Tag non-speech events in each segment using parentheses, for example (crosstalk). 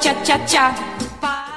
cha.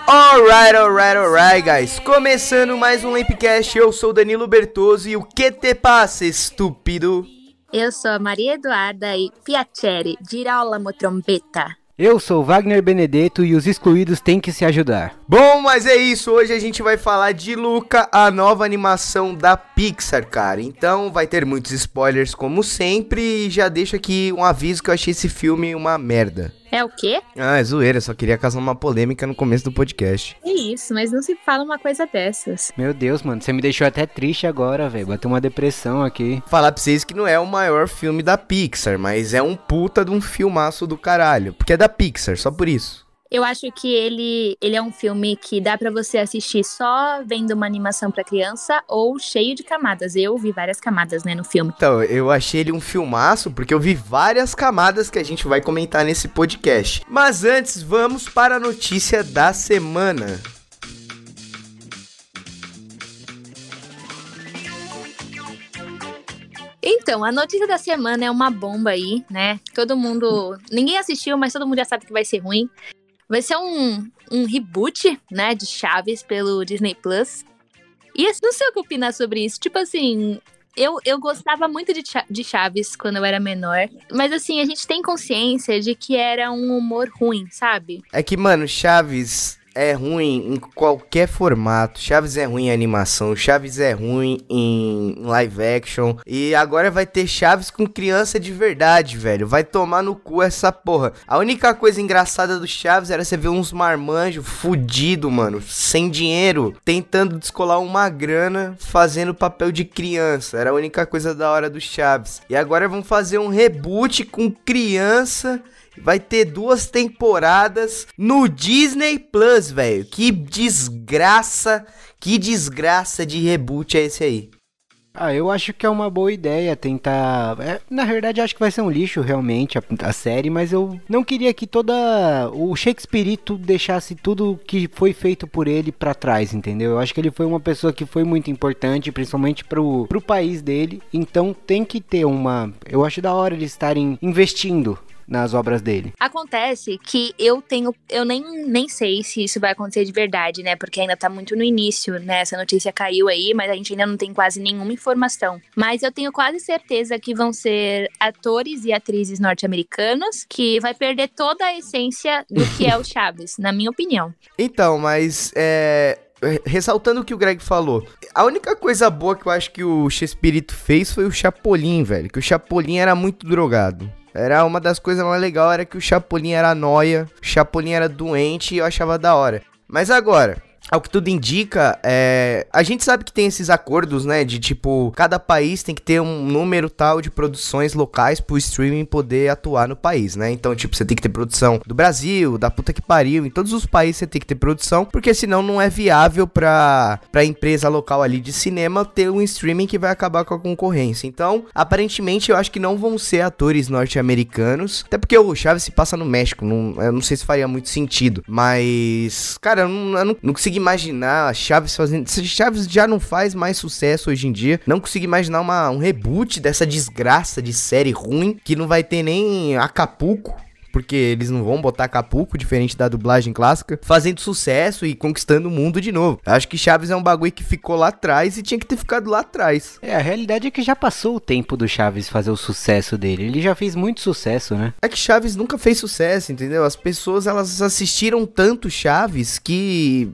Alright, alright, alright, guys. Começando mais um Lampcast, eu sou Danilo Bertoso e o que te passa, estúpido? Eu sou a Maria Eduarda e Piacere, girolamo trombeta. Eu sou Wagner Benedetto e os excluídos têm que se ajudar. Bom, mas é isso. Hoje a gente vai falar de Luca, a nova animação da Pixar, cara. Então vai ter muitos spoilers, como sempre. E já deixo aqui um aviso que eu achei esse filme uma merda. É o quê? Ah, é zoeira, só queria causar uma polêmica no começo do podcast. É isso, mas não se fala uma coisa dessas. Meu Deus, mano, você me deixou até triste agora, velho. Bateu uma depressão aqui. Falar pra vocês que não é o maior filme da Pixar, mas é um puta de um filmaço do caralho. Porque é da Pixar, só por isso. Eu acho que ele, ele é um filme que dá pra você assistir só vendo uma animação pra criança ou cheio de camadas. Eu vi várias camadas, né, no filme. Então, eu achei ele um filmaço porque eu vi várias camadas que a gente vai comentar nesse podcast. Mas antes, vamos para a notícia da semana. Então, a notícia da semana é uma bomba aí, né? Todo mundo. Ninguém assistiu, mas todo mundo já sabe que vai ser ruim. Vai ser um, um reboot, né, de Chaves pelo Disney Plus. E assim, não sei o que opinar sobre isso. Tipo assim, eu, eu gostava muito de, de Chaves quando eu era menor. Mas assim, a gente tem consciência de que era um humor ruim, sabe? É que, mano, Chaves é ruim em qualquer formato. Chaves é ruim em animação, Chaves é ruim em live action. E agora vai ter Chaves com criança de verdade, velho. Vai tomar no cu essa porra. A única coisa engraçada do Chaves era você ver uns marmanjos fudido, mano, sem dinheiro, tentando descolar uma grana fazendo papel de criança. Era a única coisa da hora do Chaves. E agora vão fazer um reboot com criança. Vai ter duas temporadas no Disney Plus, velho. Que desgraça, que desgraça de reboot é esse aí? Ah, eu acho que é uma boa ideia tentar. é, na verdade, acho que vai ser um lixo realmente a, a série, mas eu não queria que toda. O Shakespeare deixasse tudo que foi feito por ele pra trás, entendeu? Eu acho que ele foi uma pessoa que foi muito importante, principalmente pro, pro país dele. Então tem que ter uma. Eu acho da hora eles estarem investindo nas obras dele. Acontece que eu tenho. Eu nem, nem sei se isso vai acontecer de verdade, né? Porque ainda tá muito no início, né? Essa notícia caiu aí, mas a gente ainda não tem quase nenhuma informação. Mas eu tenho quase certeza que vão ser atores e atrizes norte-americanos que vai perder toda a essência do que é o (laughs) Chaves, na minha opinião. Então, mas é. Ressaltando o que o Greg falou, a única coisa boa que eu acho que o Chespirito fez foi o Chapolin, velho. Que o Chapolin era muito drogado. Era uma das coisas mais legais, era que o Chapolin era noia, o Chapolin era doente e eu achava da hora. Mas agora, ao que tudo indica, é... a gente sabe que tem esses acordos, né? De tipo, cada país tem que ter um número tal de produções locais pro streaming poder atuar no país, né? Então, tipo, você tem que ter produção do Brasil, da puta que pariu, em todos os países você tem que ter produção, porque senão não é viável pra, pra empresa local ali de cinema ter um streaming que vai acabar com a concorrência. Então, aparentemente, eu acho que não vão ser atores norte-americanos, até porque o Chaves se passa no México, não, eu não sei se faria muito sentido, mas, cara, eu não, eu não, não consigo imaginar a Chaves fazendo. se Chaves já não faz mais sucesso hoje em dia. Não consigo imaginar uma, um reboot dessa desgraça de série ruim que não vai ter nem Acapulco. Porque eles não vão botar Acapulco, diferente da dublagem clássica, fazendo sucesso e conquistando o mundo de novo. Acho que Chaves é um bagulho que ficou lá atrás e tinha que ter ficado lá atrás. É, a realidade é que já passou o tempo do Chaves fazer o sucesso dele. Ele já fez muito sucesso, né? É que Chaves nunca fez sucesso, entendeu? As pessoas elas assistiram tanto Chaves que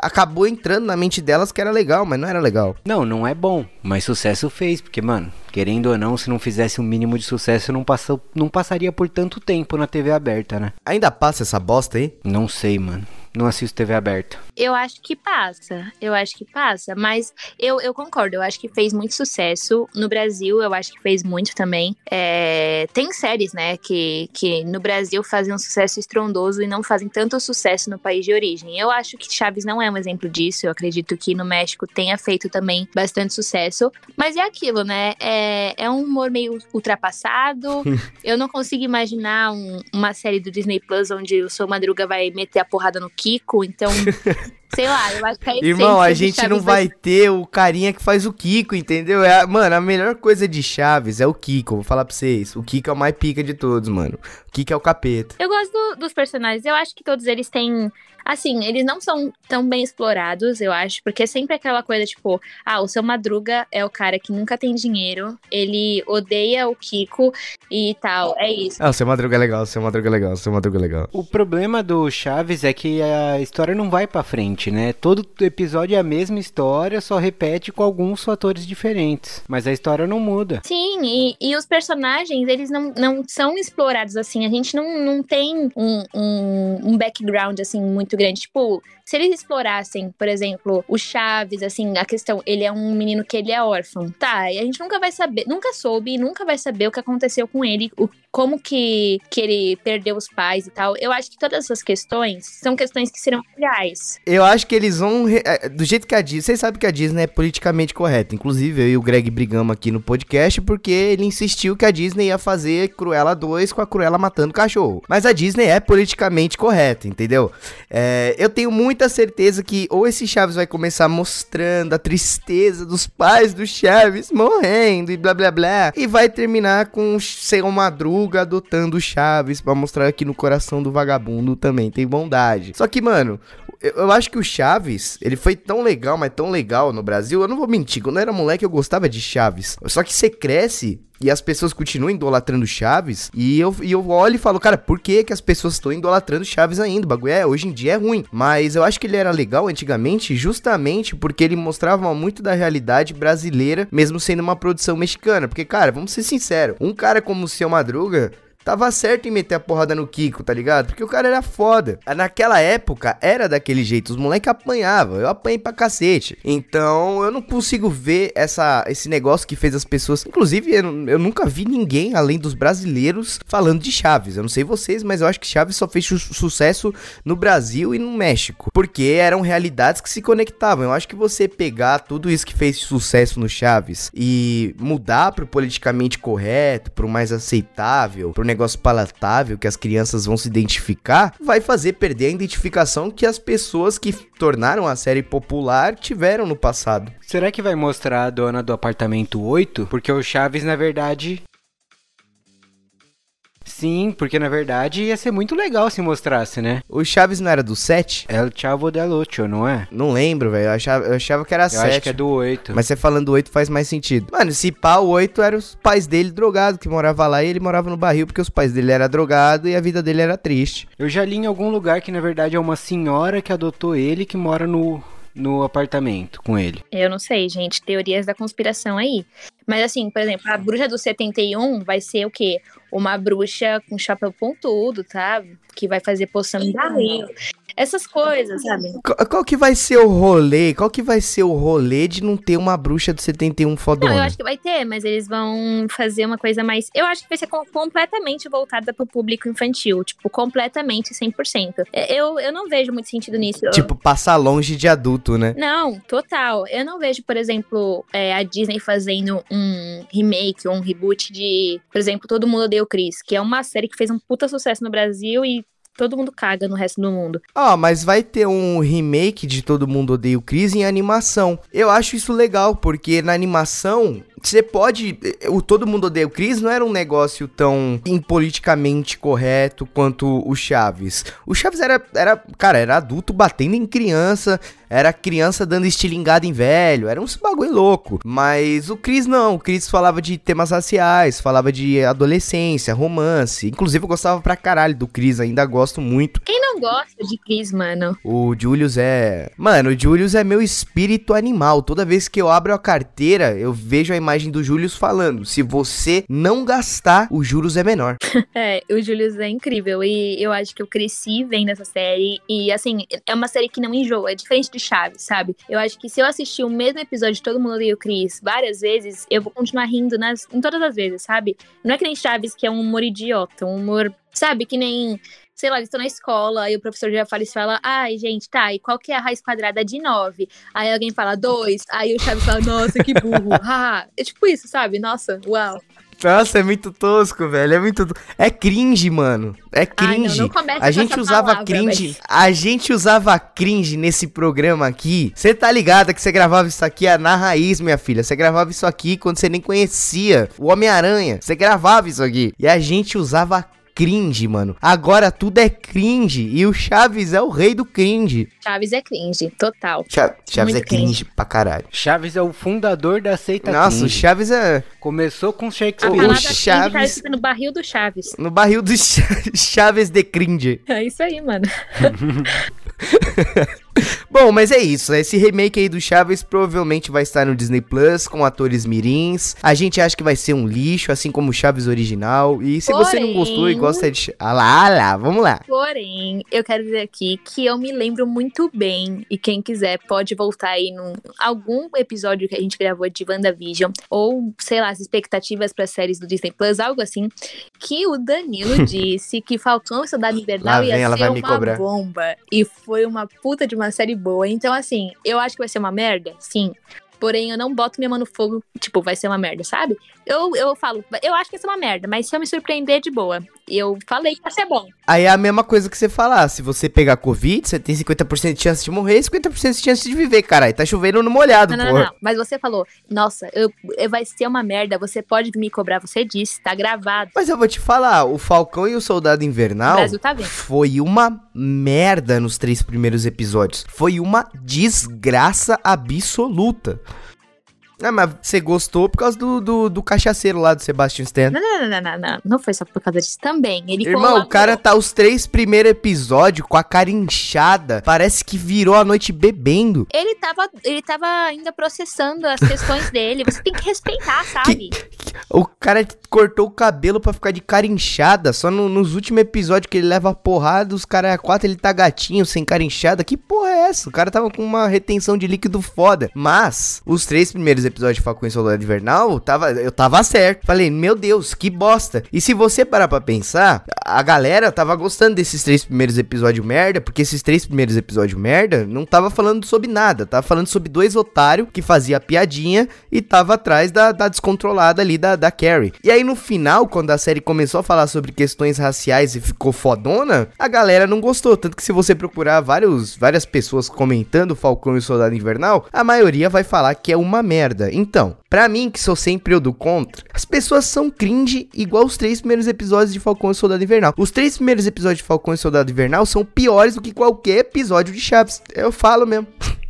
acabou entrando na mente delas que era legal, mas não era legal. Não, não é bom, mas sucesso fez, porque, mano, querendo ou não, se não fizesse um mínimo de sucesso, não, passou, não passaria por tanto tempo na TV aberta, né? Ainda passa essa bosta aí? Não sei, mano. Não assisto TV aberta. Eu acho que passa, eu acho que passa, mas eu, eu concordo, eu acho que fez muito sucesso. No Brasil, eu acho que fez muito também. É, tem séries, né, que, que no Brasil fazem um sucesso estrondoso e não fazem tanto sucesso no país de origem. Eu acho que Chaves não é um exemplo disso, eu acredito que no México tenha feito também bastante sucesso. Mas é aquilo, né, é, é um humor meio ultrapassado. (laughs) eu não consigo imaginar um- uma série do Disney Plus onde o Seu Madruga vai meter a porrada no Kiko, então (laughs) Sei lá, eu acho que é Irmão, a gente não vai ter o carinha que faz o Kiko, entendeu? É, mano, a melhor coisa de Chaves é o Kiko, vou falar pra vocês. O Kiko é o mais pica de todos, mano. O Kiko é o capeta. Eu gosto do, dos personagens, eu acho que todos eles têm Assim, eles não são tão bem explorados, eu acho, porque é sempre aquela coisa, tipo, ah, o seu Madruga é o cara que nunca tem dinheiro, ele odeia o Kiko e tal, é isso. Ah, o seu Madruga é legal, o seu Madruga é legal, o seu Madruga é legal. O problema do Chaves é que a história não vai para frente, né? Todo episódio é a mesma história, só repete com alguns fatores diferentes, mas a história não muda. Sim, e, e os personagens, eles não, não são explorados assim, a gente não, não tem um, um, um background, assim, muito grande. Tipo, se eles explorassem, por exemplo, o Chaves, assim, a questão, ele é um menino que ele é órfão. Tá, e a gente nunca vai saber, nunca soube, nunca vai saber o que aconteceu com ele, o, como que, que ele perdeu os pais e tal. Eu acho que todas essas questões são questões que serão legais. Eu acho que eles vão, é, do jeito que a Disney, vocês sabem que a Disney é politicamente correta. Inclusive, eu e o Greg brigamos aqui no podcast porque ele insistiu que a Disney ia fazer Cruella 2 com a Cruella matando cachorro. Mas a Disney é politicamente correta, entendeu? É, eu tenho muita certeza que ou esse Chaves vai começar mostrando a tristeza dos pais do Chaves morrendo e blá blá blá, e vai terminar com ser uma madruga adotando o Chaves para mostrar que no coração do vagabundo também tem bondade. Só que, mano, eu, acho que o Chaves, ele foi tão legal, mas tão legal no Brasil. Eu não vou mentir, quando eu era moleque eu gostava de Chaves. Só que você cresce e as pessoas continuam idolatrando Chaves. E eu, e eu olho e falo, cara, por que, que as pessoas estão idolatrando Chaves ainda? O bagulho é, hoje em dia é ruim. Mas eu acho que ele era legal antigamente, justamente porque ele mostrava muito da realidade brasileira, mesmo sendo uma produção mexicana. Porque, cara, vamos ser sinceros, um cara como o Seu Madruga tava certo em meter a porrada no Kiko, tá ligado? Porque o cara era foda. Naquela época era daquele jeito, os moleques apanhavam, eu apanhei pra cacete. Então eu não consigo ver essa, esse negócio que fez as pessoas. Inclusive, eu, eu nunca vi ninguém além dos brasileiros falando de Chaves. Eu não sei vocês, mas eu acho que Chaves só fez su sucesso no Brasil e no México. Porque eram realidades que se conectavam. Eu acho que você pegar tudo isso que fez sucesso no Chaves e mudar pro politicamente correto, pro mais aceitável, pro negócio palatável que as crianças vão se identificar, vai fazer perder a identificação que as pessoas que tornaram a série popular tiveram no passado. Será que vai mostrar a dona do apartamento 8? Porque o Chaves, na verdade, Sim, porque na verdade ia ser muito legal se mostrasse, né? O Chaves não era do 7? É o Chavo del Ocho, não é? Não lembro, velho. Eu achava, eu achava que era eu 7. acho que é do 8. Mas você falando do 8 faz mais sentido. Mano, se pá, o 8 eram os pais dele drogados que morava lá e ele morava no barril porque os pais dele eram drogados e a vida dele era triste. Eu já li em algum lugar que na verdade é uma senhora que adotou ele que mora no no apartamento com ele? Eu não sei, gente. Teorias da conspiração aí. Mas assim, por exemplo, a bruxa do 71 vai ser o quê? Uma bruxa com chapéu pontudo, tá? Que vai fazer poção de barril. Essas coisas, sabe? Qual, qual, que vai ser o rolê? Qual que vai ser o rolê de não ter uma bruxa do 71 fodona? Não, eu acho que vai ter, mas eles vão fazer uma coisa mais... Eu acho que vai ser completamente voltada pro público infantil. Tipo, completamente 100%. É, eu, eu não vejo muito sentido nisso. Tipo, passar longe de adulto, né? Não, total. Eu não vejo, por exemplo, é, a Disney fazendo um remake ou um reboot de, por exemplo, Todo Mundo Odeia o Chris, que é uma série que fez um puta sucesso no Brasil e todo mundo caga no resto do mundo. Ó, oh, mas vai ter um remake de Todo Mundo Odeia o Chris em animação. Eu acho isso legal, porque na animação você pode. O Todo Mundo Odeia o Chris não era um negócio tão impoliticamente correto quanto o Chaves. O Chaves era, era, cara, era adulto batendo em criança, era criança dando estilingada em velho, era um bagulho louco. Mas o Chris não, o Chris falava de temas raciais, falava de adolescência, romance. Inclusive eu gostava pra caralho do Chris, ainda gosto muito. Quem não gosta de Chris, mano? O Julius é. Mano, o Julius é meu espírito animal. Toda vez que eu abro a carteira, eu vejo a imagem do Julius falando: se você não gastar, os juros é menor. (laughs) é, o Julius é incrível. E eu acho que eu cresci vendo essa série. E assim, é uma série que não enjoa. É diferente de Chaves, sabe? Eu acho que se eu assistir o mesmo episódio de Todo Mundo Odeia o Chris várias vezes, eu vou continuar rindo nas, em todas as vezes, sabe? Não é que nem Chaves, que é um humor idiota, um humor, sabe? Que nem sei lá, eles estão na escola e o professor já fala e fala, ai, gente, tá, e qual que é a raiz quadrada de 9? Aí alguém fala 2, aí o Chaves fala, nossa, que burro, (laughs) haha. é tipo isso, sabe? Nossa, uau. Nossa, é muito tosco, velho. É muito. É cringe, mano. É cringe. Ai, não, não a gente usava palavra, cringe. Mas... A gente usava cringe nesse programa aqui. Você tá ligada que você gravava isso aqui na raiz, minha filha. Você gravava isso aqui quando você nem conhecia o Homem-Aranha. Você gravava isso aqui. E a gente usava cringe, mano. Agora tudo é cringe. E o Chaves é o rei do cringe. Chaves é cringe, total. Cha Chaves Muito é cringe, cringe pra caralho. Chaves é o fundador da seita Nossa, cringe. o Chaves é. Começou com Shakespeare. O Chaves. Tá no barril do Chaves. No barril do (laughs) Chaves de cringe. É isso aí, mano. (laughs) (laughs) Bom, mas é isso. Esse remake aí do Chaves provavelmente vai estar no Disney Plus com atores mirins. A gente acha que vai ser um lixo, assim como o Chaves original. E se Porém... você não gostou e gosta de. Ah lá, ah lá, vamos lá. Porém, eu quero dizer aqui que eu me lembro muito bem. E quem quiser pode voltar aí num algum episódio que a gente gravou de WandaVision. Ou, sei lá, as expectativas para séries do Disney Plus, algo assim. Que o Danilo (laughs) disse que Falcão e Soldado Invernal ia ser uma bomba. E foi uma puta de uma série boa. Então, assim, eu acho que vai ser uma merda, sim. Porém, eu não boto minha mão no fogo, tipo, vai ser uma merda, sabe? Eu, eu falo, eu acho que vai ser uma merda, mas se eu me surpreender, de boa. Eu falei que vai ser bom. Aí é a mesma coisa que você falar. Se você pegar Covid, você tem 50% de chance de morrer e 50% de chance de viver, caralho. Tá chovendo no molhado, não, não, não, não, Mas você falou, nossa, eu, eu, vai ser uma merda, você pode me cobrar, você disse, tá gravado. Mas eu vou te falar, o Falcão e o Soldado Invernal tá foi uma merda nos três primeiros episódios. Foi uma desgraça absoluta. Ah, mas você gostou por causa do, do, do cachaceiro lá do Sebastian Stan. Não, não, não, não, não, não. foi só por causa disso também. Ele Irmão, colocou... o cara tá os três primeiros episódios com a cara inchada. Parece que virou a noite bebendo. Ele tava, ele tava ainda processando as questões dele. Você tem que respeitar, sabe? Que, o cara cortou o cabelo pra ficar de cara inchada. Só no, nos últimos episódios que ele leva a porrada, os caras é quatro, ele tá gatinho, sem cara inchada. Que porra é essa? O cara tava com uma retenção de líquido foda. Mas, os três primeiros episódios de Falcão e Soldado Invernal, tava, eu tava certo. Falei, meu Deus, que bosta. E se você parar pra pensar, a galera tava gostando desses três primeiros episódios merda, porque esses três primeiros episódios merda não tava falando sobre nada. Tava falando sobre dois otários que fazia piadinha e tava atrás da, da descontrolada ali da, da Carrie. E aí no final, quando a série começou a falar sobre questões raciais e ficou fodona, a galera não gostou. Tanto que se você procurar vários, várias pessoas comentando Falcão e o Soldado Invernal, a maioria vai falar que é uma merda. Então, Pra mim, que sou sempre eu do contra, as pessoas são cringe igual os três primeiros episódios de Falcão e Soldado Invernal. Os três primeiros episódios de Falcão e Soldado Invernal são piores do que qualquer episódio de Chaves. Eu falo mesmo. (laughs)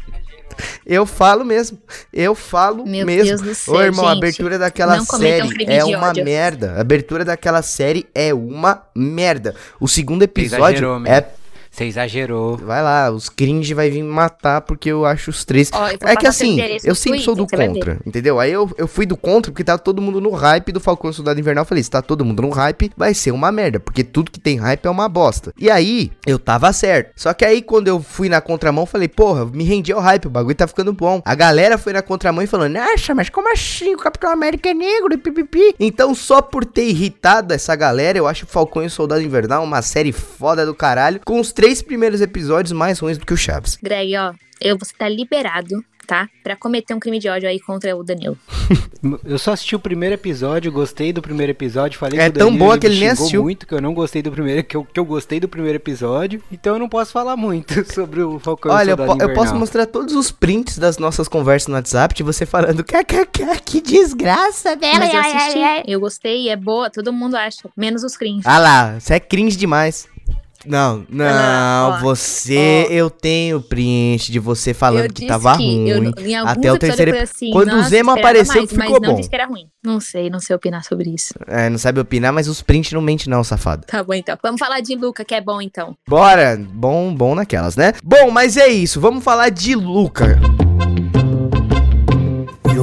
Eu falo mesmo. Eu falo Meu mesmo. Deus do céu, Ô, irmão, gente, a abertura daquela série é uma merda. A abertura daquela série é uma merda. O segundo episódio é você exagerou. Vai lá, os cringe vai vir me matar porque eu acho os três. Oh, é que assim, eu sempre sou do contra, entendeu? Aí eu, eu fui do contra porque tá todo mundo no hype do Falcão Soldado Invernal. Eu falei, se tá todo mundo no hype, vai ser uma merda, porque tudo que tem hype é uma bosta. E aí, eu tava certo. Só que aí, quando eu fui na contramão, falei, porra, me rendi ao hype, o bagulho tá ficando bom. A galera foi na contramão e falou, nossa, mas como assim? O Capitão América é negro e pipipi. Então, só por ter irritado essa galera, eu acho Falcão e Soldado Invernal uma série foda do caralho, com os três primeiros episódios mais ruins do que o Chaves. Greg, ó, eu, você tá liberado tá? Pra cometer um crime de ódio aí contra o Danilo. (laughs) eu só assisti o primeiro episódio, gostei do primeiro episódio, falei É tão boa que ele nem assistiu. muito que eu não gostei do primeiro, que eu, que eu gostei do primeiro episódio, então eu não posso falar muito (laughs) sobre o Falcão Olha, eu, po eu, posso mostrar todos os prints das nossas conversas no WhatsApp de você falando que, que, que, que desgraça dela. Mas eu assisti, eu gostei, é boa, todo mundo acha, menos os cringe. Ah lá, você é cringe demais. Não, não, você, ó, eu tenho print de você falando que tava que ruim. Eu, até o terceiro assim, Quando o Zema apareceu, mais, ficou mas bom. Não disse que era ruim. Não sei, não sei opinar sobre isso. É, não sabe opinar, mas os prints não mente não, safado. Tá bom então. Vamos falar de Luca, que é bom então. Bora, bom, bom naquelas, né? Bom, mas é isso, vamos falar de Luca.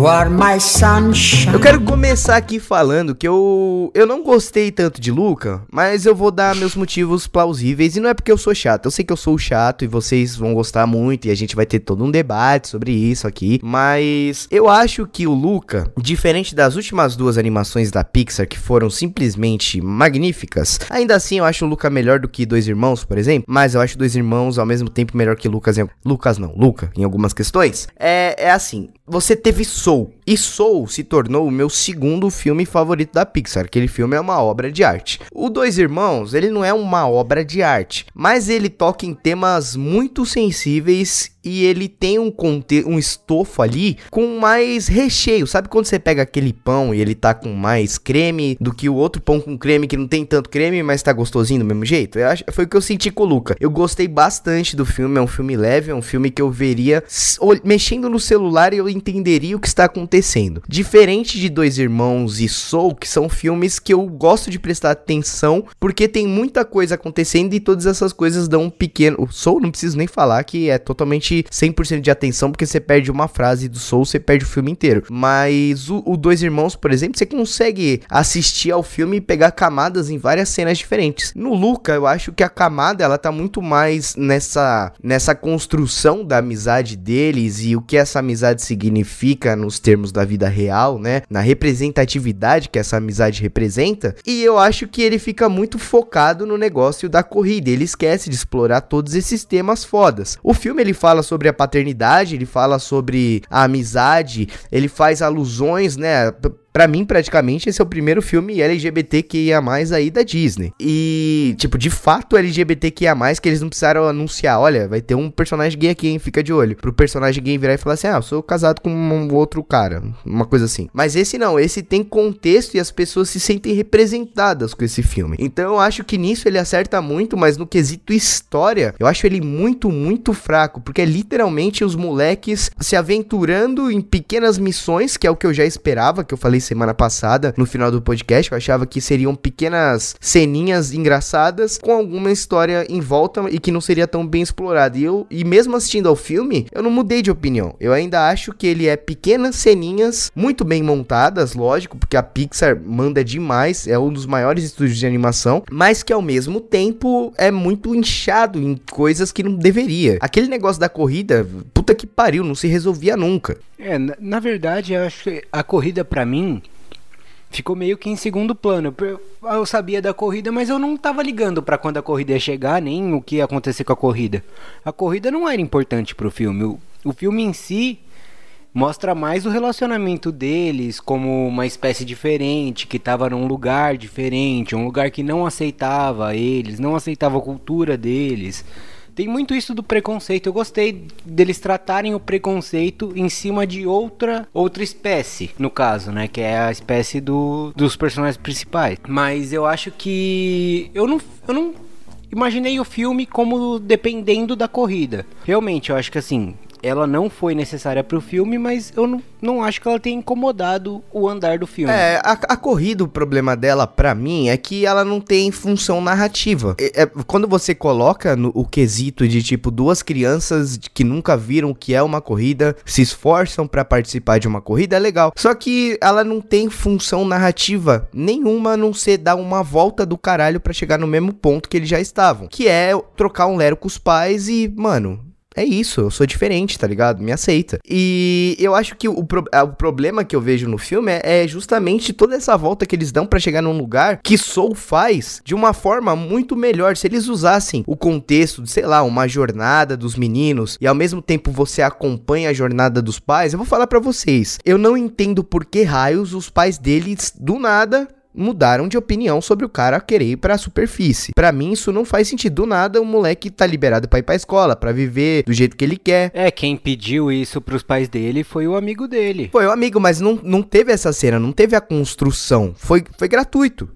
You are my sunshine. Eu quero começar aqui falando que eu eu não gostei tanto de Luca, mas eu vou dar meus motivos plausíveis e não é porque eu sou chato. Eu sei que eu sou chato e vocês vão gostar muito e a gente vai ter todo um debate sobre isso aqui, mas eu acho que o Luca, diferente das últimas duas animações da Pixar que foram simplesmente magníficas, ainda assim eu acho o Luca melhor do que Dois Irmãos, por exemplo, mas eu acho Dois Irmãos ao mesmo tempo melhor que Lucas em... Lucas não, Luca em algumas questões. É é assim, você teve Soul. E Soul se tornou o meu segundo filme favorito da Pixar. Aquele filme é uma obra de arte. O Dois Irmãos, ele não é uma obra de arte, mas ele toca em temas muito sensíveis e ele tem um, conte um estofo ali com mais recheio. Sabe quando você pega aquele pão e ele tá com mais creme do que o outro pão com creme que não tem tanto creme, mas tá gostosinho do mesmo jeito? Eu acho, foi o que eu senti com o Luca. Eu gostei bastante do filme, é um filme leve, é um filme que eu veria mexendo no celular e eu entenderia o que está acontecendo. Diferente de Dois Irmãos e Soul, que são filmes que eu gosto de prestar atenção porque tem muita coisa acontecendo e todas essas coisas dão um pequeno. O Soul não preciso nem falar que é totalmente 100% de atenção, porque você perde uma frase do Soul, você perde o filme inteiro. Mas o, o Dois Irmãos, por exemplo, você consegue assistir ao filme e pegar camadas em várias cenas diferentes. No Luca, eu acho que a camada, ela tá muito mais nessa, nessa construção da amizade deles e o que essa amizade significa nos termos da vida real, né? Na representatividade que essa amizade representa. E eu acho que ele fica muito focado no negócio da corrida. Ele esquece de explorar todos esses temas fodas. O filme ele fala fala sobre a paternidade, ele fala sobre a amizade, ele faz alusões, né, Pra mim, praticamente, esse é o primeiro filme LGBTQIA+, aí da Disney. E, tipo, de fato LGBTQIA+, que eles não precisaram anunciar, olha, vai ter um personagem gay aqui, hein, fica de olho. Pro personagem gay virar e falar assim, ah, eu sou casado com um outro cara, uma coisa assim. Mas esse não, esse tem contexto e as pessoas se sentem representadas com esse filme. Então eu acho que nisso ele acerta muito, mas no quesito história, eu acho ele muito, muito fraco, porque é literalmente os moleques se aventurando em pequenas missões, que é o que eu já esperava, que eu falei semana passada no final do podcast. Eu achava que seriam pequenas ceninhas engraçadas com alguma história em volta e que não seria tão bem explorada. E eu, e mesmo assistindo ao filme, eu não mudei de opinião. Eu ainda acho que ele é pequenas ceninhas muito bem montadas, lógico, porque a Pixar manda demais, é um dos maiores estúdios de animação, mas que ao mesmo tempo é muito inchado em coisas que não deveria. Aquele negócio da corrida, puta que pariu, não se resolvia nunca. É, na, na verdade, eu acho que a corrida para mim ficou meio que em segundo plano. Eu sabia da corrida, mas eu não estava ligando para quando a corrida ia chegar, nem o que ia acontecer com a corrida. A corrida não era importante filme. O, o filme em si mostra mais o relacionamento deles como uma espécie diferente, que estava num lugar diferente, um lugar que não aceitava eles, não aceitava a cultura deles. Tem muito isso do preconceito. Eu gostei deles tratarem o preconceito em cima de outra outra espécie, no caso, né, que é a espécie do, dos personagens principais. Mas eu acho que eu não eu não imaginei o filme como dependendo da corrida. Realmente, eu acho que assim, ela não foi necessária para o filme, mas eu não, não acho que ela tenha incomodado o andar do filme. É, a, a corrida, o problema dela, para mim, é que ela não tem função narrativa. É, é, quando você coloca no, o quesito de, tipo, duas crianças que nunca viram o que é uma corrida, se esforçam para participar de uma corrida, é legal. Só que ela não tem função narrativa nenhuma, a não ser dar uma volta do caralho para chegar no mesmo ponto que eles já estavam. Que é trocar um lero com os pais e, mano, é isso, eu sou diferente, tá ligado? Me aceita. E eu acho que o, pro, o problema que eu vejo no filme é, é justamente toda essa volta que eles dão para chegar num lugar que Soul faz de uma forma muito melhor. Se eles usassem o contexto de, sei lá, uma jornada dos meninos e ao mesmo tempo você acompanha a jornada dos pais, eu vou falar para vocês. Eu não entendo por que raios os pais deles do nada mudaram de opinião sobre o cara querer ir pra superfície. Para mim, isso não faz sentido. Do nada, o moleque tá liberado pra ir pra escola, pra viver do jeito que ele quer. É, quem pediu isso pros pais dele foi o amigo dele. Foi o amigo, mas não, não teve essa cena, não teve a construção. Foi, foi gratuito.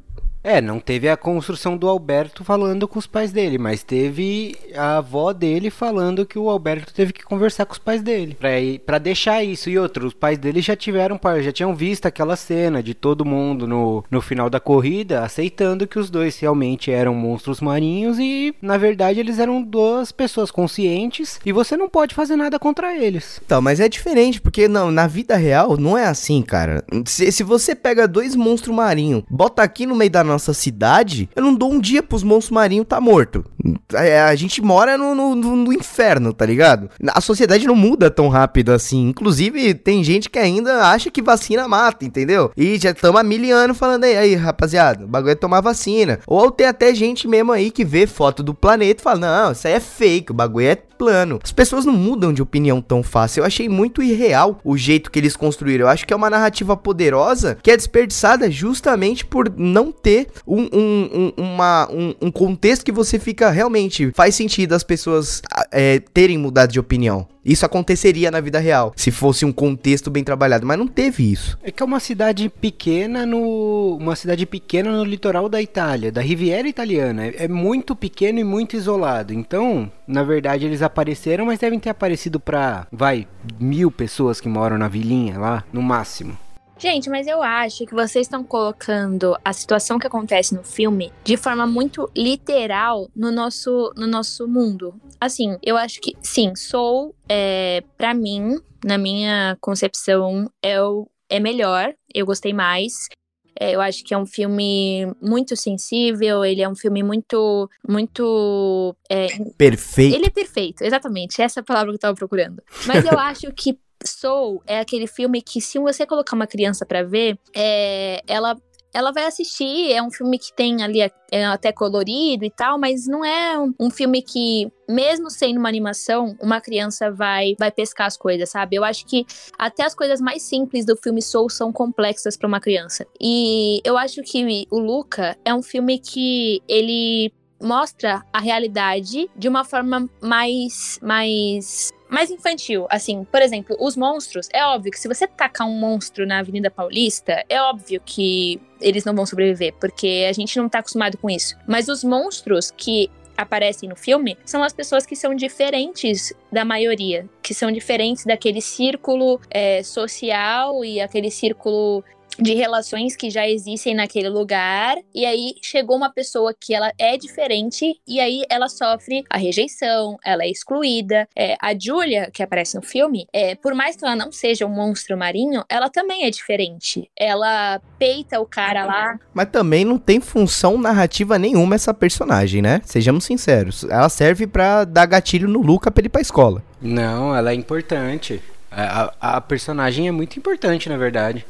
É, não teve a construção do Alberto falando com os pais dele, mas teve a avó dele falando que o Alberto teve que conversar com os pais dele. Pra deixar isso. E outro, os pais dele já tiveram, já tinham visto aquela cena de todo mundo no, no final da corrida aceitando que os dois realmente eram monstros marinhos e, na verdade, eles eram duas pessoas conscientes e você não pode fazer nada contra eles. Então, mas é diferente, porque não, na vida real não é assim, cara. Se, se você pega dois monstros marinhos, bota aqui no meio da cidade, eu não dou um dia pros monstros marinhos tá morto. É, a gente mora no, no, no, inferno, tá ligado? A sociedade não muda tão rápido assim. Inclusive, tem gente que ainda acha que vacina mata, entendeu? E já estamos há mil anos falando aí, aí, rapaziada, o bagulho é tomar vacina. Ou tem até gente mesmo aí que vê foto do planeta e fala, não, isso aí é fake, o bagulho é plano. As pessoas não mudam de opinião tão fácil. Eu achei muito irreal o jeito que eles construíram. Eu acho que é uma narrativa poderosa que é desperdiçada justamente por não ter um, um, um, uma, um, um contexto que você fica realmente faz sentido as pessoas é, terem mudado de opinião. Isso aconteceria na vida real, se fosse um contexto bem trabalhado, mas não teve isso. É que é uma cidade pequena no. Uma cidade pequena no litoral da Itália, da Riviera Italiana. É, é muito pequeno e muito isolado. Então, na verdade, eles apareceram, mas devem ter aparecido pra, vai, mil pessoas que moram na vilinha lá, no máximo. Gente, mas eu acho que vocês estão colocando a situação que acontece no filme de forma muito literal no nosso, no nosso mundo. Assim, eu acho que, sim, Soul, é, para mim, na minha concepção, é, o, é melhor. Eu gostei mais. É, eu acho que é um filme muito sensível, ele é um filme muito. muito. É, perfeito. Ele é perfeito, exatamente. Essa é a palavra que eu tava procurando. Mas eu (laughs) acho que Soul é aquele filme que, se você colocar uma criança para ver, é, ela ela vai assistir. É um filme que tem ali é até colorido e tal, mas não é um, um, filme que, mesmo sendo uma animação, uma criança vai vai pescar as coisas, sabe? Eu acho que até as coisas mais simples do filme Soul são complexas para uma criança. E eu acho que o Luca é um filme que ele mostra a realidade de uma forma mais mais mais infantil, assim, por exemplo, os monstros, é óbvio que se você tacar um monstro na Avenida Paulista, é óbvio que eles não vão sobreviver, porque a gente não tá acostumado com isso. Mas os monstros que aparecem no filme são as pessoas que são diferentes da maioria, que são diferentes daquele círculo é, social e aquele círculo de relações que já existem naquele lugar e aí chegou uma pessoa que ela é diferente e aí ela sofre a rejeição, ela é excluída. É, a Julia, que aparece no filme, é, por mais que ela não seja um monstro marinho, ela também é diferente. Ela peita o cara lá. Mas também não tem função narrativa nenhuma essa personagem, né? Sejamos sinceros. Ela serve para dar gatilho no Luca pra ele ir pra escola. Não, ela é importante. A, a, a personagem é muito importante, na verdade.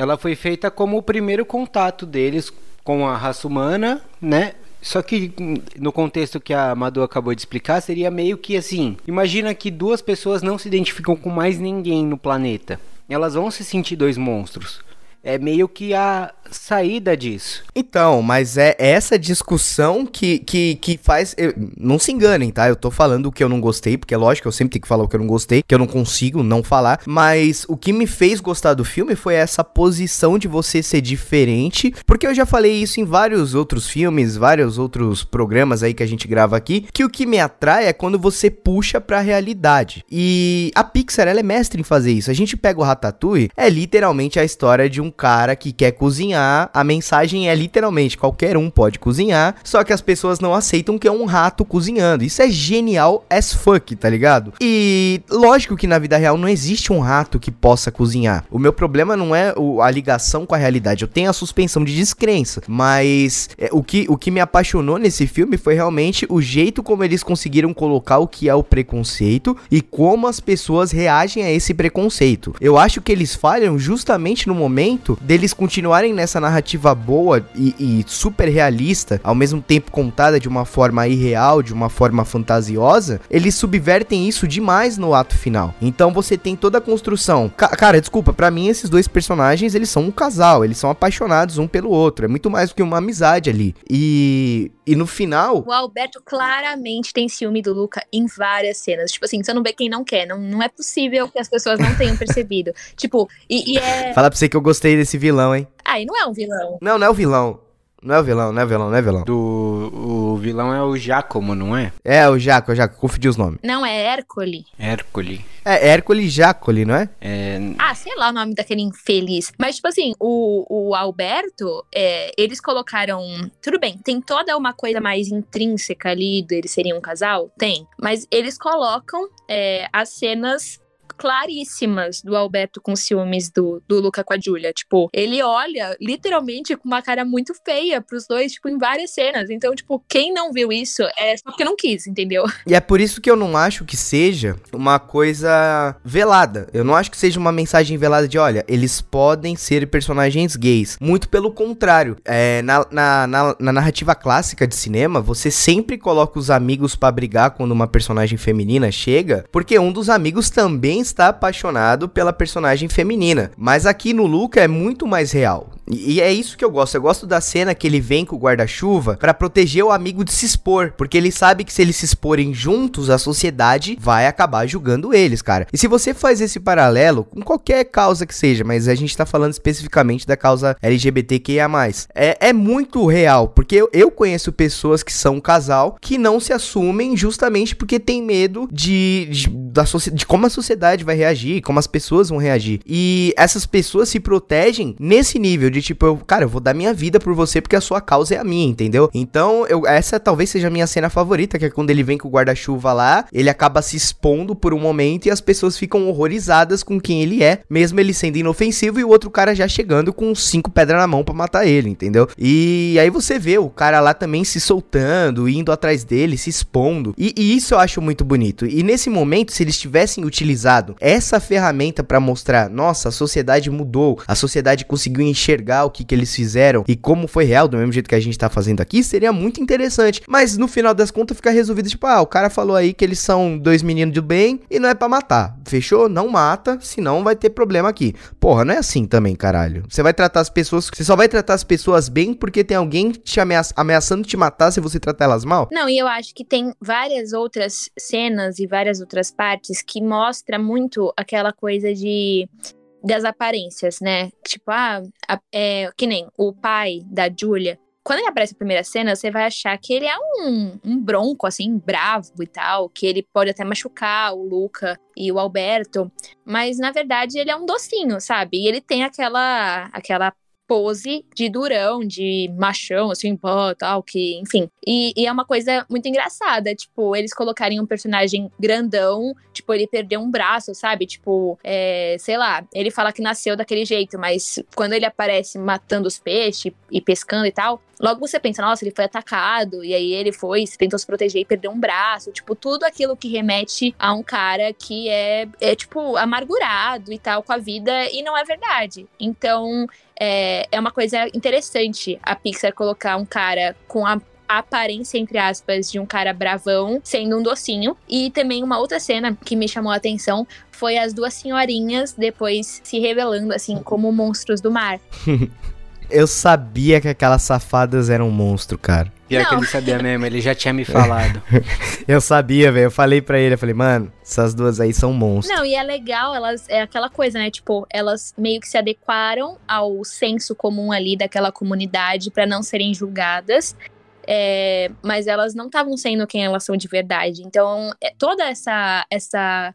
Ela foi feita como o primeiro contato deles com a raça humana, né? Só que no contexto que a Madu acabou de explicar, seria meio que assim: imagina que duas pessoas não se identificam com mais ninguém no planeta. Elas vão se sentir dois monstros é meio que a saída disso. Então, mas é essa discussão que, que, que faz. Eu, não se enganem, tá? Eu tô falando o que eu não gostei, porque é lógico que eu sempre tenho que falar o que eu não gostei, que eu não consigo não falar. Mas o que me fez gostar do filme foi essa posição de você ser diferente. Porque eu já falei isso em vários outros filmes, vários outros programas aí que a gente grava aqui. Que o que me atrai é quando você puxa pra realidade. E a Pixar, ela é mestre em fazer isso. A gente pega o Ratatouille, é literalmente a história de um um cara que quer cozinhar, a mensagem é literalmente qualquer um pode cozinhar, só que as pessoas não aceitam que é um rato cozinhando. Isso é genial as fuck, tá ligado? E lógico que na vida real não existe um rato que possa cozinhar. O meu problema não é a ligação com a realidade, eu tenho a suspensão de descrença, mas é, o, que, o que me apaixonou nesse filme foi realmente o jeito como eles conseguiram colocar o que é o preconceito e como as pessoas reagem a esse preconceito. Eu acho que eles falham justamente no momento momento deles continuarem nessa narrativa boa e, e, super realista, ao mesmo tempo contada de uma forma irreal, de uma forma fantasiosa, eles subvertem isso demais no ato final. Então você tem toda a construção. Ca cara, desculpa, para mim esses dois personagens, eles são um casal, eles são apaixonados um pelo outro. É muito mais do que uma amizade ali. E e no final. O Alberto claramente tem ciúme do Luca em várias cenas. Tipo assim, você não vê quem não quer. Não, não é possível que as pessoas não tenham (laughs) percebido. tipo, e, e é. Fala pra você que eu gostei desse vilão, hein? Ah, e não é um vilão. Não, não é o vilão. Não é o vilão, não é o vilão, não é o vilão. Do, o vilão é o Giacomo, não é? É, o Jaco, o Jaco, confundi os nomes. Não, é Hércole. Hércole. É, Hércole Jacoli, não é? é? Ah, sei lá o nome daquele infeliz. Mas, tipo assim, o, o Alberto, é, eles colocaram. Tudo bem, tem toda uma coisa mais intrínseca ali deles serem um casal? Tem. Mas eles colocam é, as cenas claríssimas do Alberto com ciúmes do, do Luca com a Julia. Tipo, ele olha literalmente com uma cara muito feia pros dois, tipo, em várias cenas. Então, tipo, quem não viu isso é só porque não quis, entendeu? (laughs) E é por isso que eu não acho que seja uma coisa velada. Eu não acho que seja uma mensagem velada de, olha, eles podem ser personagens gays. Muito pelo contrário. É, na, na, na, na narrativa clássica de cinema, você sempre coloca os amigos para brigar quando uma personagem feminina chega, porque um dos amigos também está apaixonado pela personagem feminina. Mas aqui no Luca é muito mais real. E, é isso que eu gosto. Eu gosto da cena que ele vem com o guarda-chuva para proteger o amigo de se expor. Porque ele sabe que se eles se exporem juntos, a sociedade vai acabar julgando eles, cara. E se você faz esse paralelo com qualquer causa que seja, mas a gente tá falando especificamente da causa LGBTQIA, é, é muito real. Porque eu, eu conheço pessoas que são um casal que não se assumem justamente porque tem medo de, de, da, de como a sociedade vai reagir, como as pessoas vão reagir. E essas pessoas se protegem nesse nível de de tipo, eu, cara, eu vou dar minha vida por você porque a sua causa é a minha, entendeu? Então, eu, essa talvez seja a minha cena favorita, que é quando ele vem com o guarda-chuva lá, ele acaba se expondo por um momento e as pessoas ficam horrorizadas com quem ele é, mesmo ele sendo inofensivo e o outro cara já chegando com cinco pedras na mão para matar ele, entendeu? E aí você vê o cara lá também se soltando, indo atrás dele, se expondo. E, e isso eu acho muito bonito. E nesse momento, se eles tivessem utilizado essa ferramenta para mostrar, nossa, a sociedade mudou, a sociedade conseguiu enxergar o que, que eles fizeram e como foi real, do mesmo jeito que a gente tá fazendo aqui, seria muito interessante. Mas no final das contas fica resolvido, tipo, ah, o cara falou aí que eles são dois meninos do bem e não é para matar. Fechou? Não mata, senão vai ter problema aqui. Porra, não é assim também, caralho. Você vai tratar as pessoas, você só vai tratar as pessoas bem porque tem alguém te ameaça, ameaçando te matar se você tratar elas mal? Não, e eu acho que tem várias outras cenas e várias outras partes que mostra muito aquela coisa de das aparências, né? Tipo, ah, é, que nem o pai da Julia. Quando ele aparece na primeira cena, você vai achar que ele é um, um bronco, assim, bravo e tal, que ele pode até machucar o Luca e o Alberto, mas na verdade ele é um docinho, sabe? E ele tem aquela aquela pose de durão, de machão, assim, pô, tal, que, enfim. E, e, é uma coisa muito engraçada, tipo, eles colocarem um personagem grandão, tipo, ele perdeu um braço, sabe? Tipo, é, sei lá, ele fala que nasceu daquele jeito, mas quando ele aparece matando os peixes e pescando e tal, logo você pensa, nossa, ele foi atacado, e aí ele foi, tentou se proteger e perdeu um braço, tipo, tudo aquilo que remete a um cara que é, é tipo, amargurado e tal com a vida, e não é verdade. Então, é, é uma coisa interessante a Pixar colocar um cara com a aparência, entre aspas, de um cara bravão, sendo um docinho. E também uma outra cena que me chamou a atenção foi as duas senhorinhas depois se revelando, assim, como monstros do mar. (laughs) Eu sabia que aquelas safadas eram um monstro, cara. Pior que ele sabia mesmo, ele já tinha me falado. (laughs) eu sabia, velho. Eu falei pra ele, eu falei, mano, essas duas aí são monstros. Não, e é legal, elas. É aquela coisa, né? Tipo, elas meio que se adequaram ao senso comum ali daquela comunidade para não serem julgadas. É, mas elas não estavam sendo quem elas são de verdade. Então, é, toda essa, essa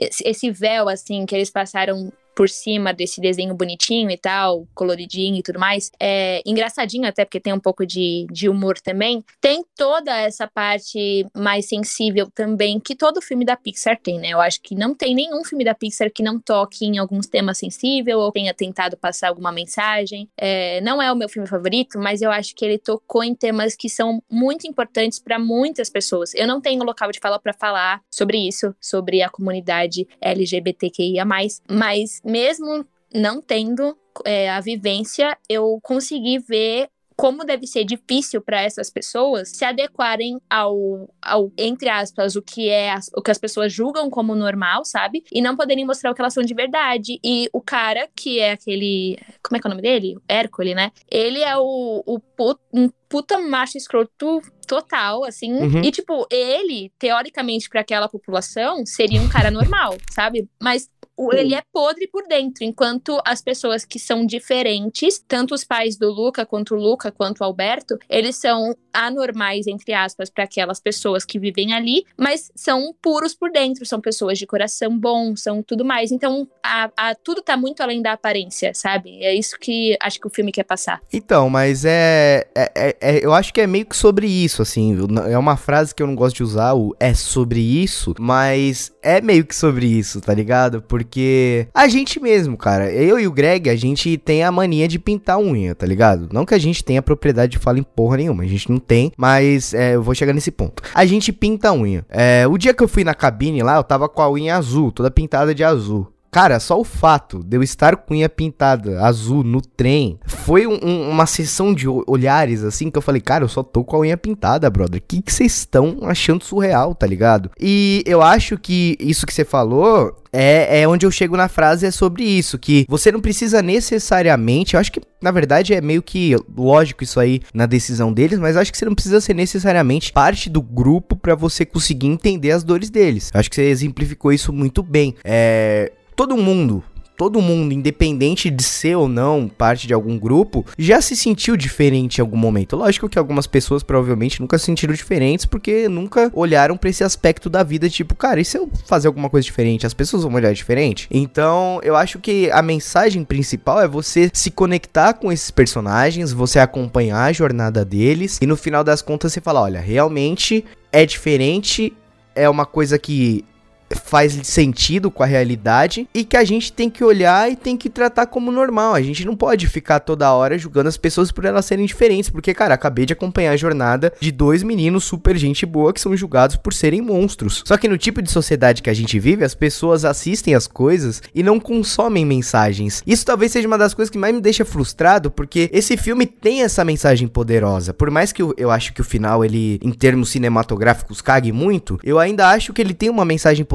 esse véu assim que eles passaram por cima desse desenho bonitinho e tal, coloridinho e tudo mais, é engraçadinho até porque tem um pouco de, de humor também, tem toda essa parte mais sensível também que todo filme da Pixar tem, né? Eu acho que não tem nenhum filme da Pixar que não toque em alguns temas sensíveis ou tenha tentado passar alguma mensagem. É, não é o meu filme favorito, mas eu acho que ele tocou em temas que são muito importantes para muitas pessoas. Eu não tenho local de fala para falar sobre isso, sobre a comunidade LGBTQIA+, mas mesmo não tendo é, a vivência, eu consegui ver como deve ser difícil para essas pessoas se adequarem ao, ao, entre aspas, o que é as, o que as pessoas julgam como normal, sabe? E não poderem mostrar o que elas são de verdade. E o cara, que é aquele. Como é que é o nome dele? Hércules, né? Ele é o, o put, um puta macho escroto total, assim. Uhum. E, tipo, ele, teoricamente, para aquela população, seria um cara normal, sabe? Mas ele é podre por dentro, enquanto as pessoas que são diferentes, tanto os pais do Luca, quanto o Luca, quanto o Alberto, eles são anormais, entre aspas, para aquelas pessoas que vivem ali, mas são puros por dentro, são pessoas de coração bom, são tudo mais. Então, a, a, tudo tá muito além da aparência, sabe? É isso que acho que o filme quer passar. Então, mas é, é, é, é, Eu acho que é meio que sobre isso, assim. É uma frase que eu não gosto de usar, o é sobre isso, mas é meio que sobre isso, tá ligado? Porque a gente mesmo, cara, eu e o Greg, a gente tem a mania de pintar unha, tá ligado? Não que a gente tenha propriedade de fala em porra nenhuma, a gente não tem, mas é, eu vou chegar nesse ponto. A gente pinta a unha. É, o dia que eu fui na cabine lá, eu tava com a unha azul, toda pintada de azul. Cara, só o fato de eu estar com unha pintada azul no trem foi um, um, uma sessão de olhares assim que eu falei, cara, eu só tô com a unha pintada, brother. O que vocês estão achando surreal, tá ligado? E eu acho que isso que você falou é, é onde eu chego na frase é sobre isso, que você não precisa necessariamente, eu acho que na verdade é meio que lógico isso aí na decisão deles, mas acho que você não precisa ser necessariamente parte do grupo para você conseguir entender as dores deles. Acho que você exemplificou isso muito bem. É, todo mundo todo mundo, independente de ser ou não parte de algum grupo, já se sentiu diferente em algum momento. Lógico que algumas pessoas provavelmente nunca se sentiram diferentes porque nunca olharam para esse aspecto da vida, tipo, cara, e se eu fazer alguma coisa diferente? As pessoas vão olhar diferente? Então, eu acho que a mensagem principal é você se conectar com esses personagens, você acompanhar a jornada deles e no final das contas você falar, olha, realmente é diferente, é uma coisa que faz sentido com a realidade e que a gente tem que olhar e tem que tratar como normal. A gente não pode ficar toda hora julgando as pessoas por elas serem diferentes, porque, cara, acabei de acompanhar a jornada de dois meninos super gente boa que são julgados por serem monstros. Só que no tipo de sociedade que a gente vive, as pessoas assistem as coisas e não consomem mensagens. Isso talvez seja uma das coisas que mais me deixa frustrado, porque esse filme tem essa mensagem poderosa. Por mais que eu, eu acho que o final, ele, em termos cinematográficos, cague muito, eu ainda acho que ele tem uma mensagem poderosa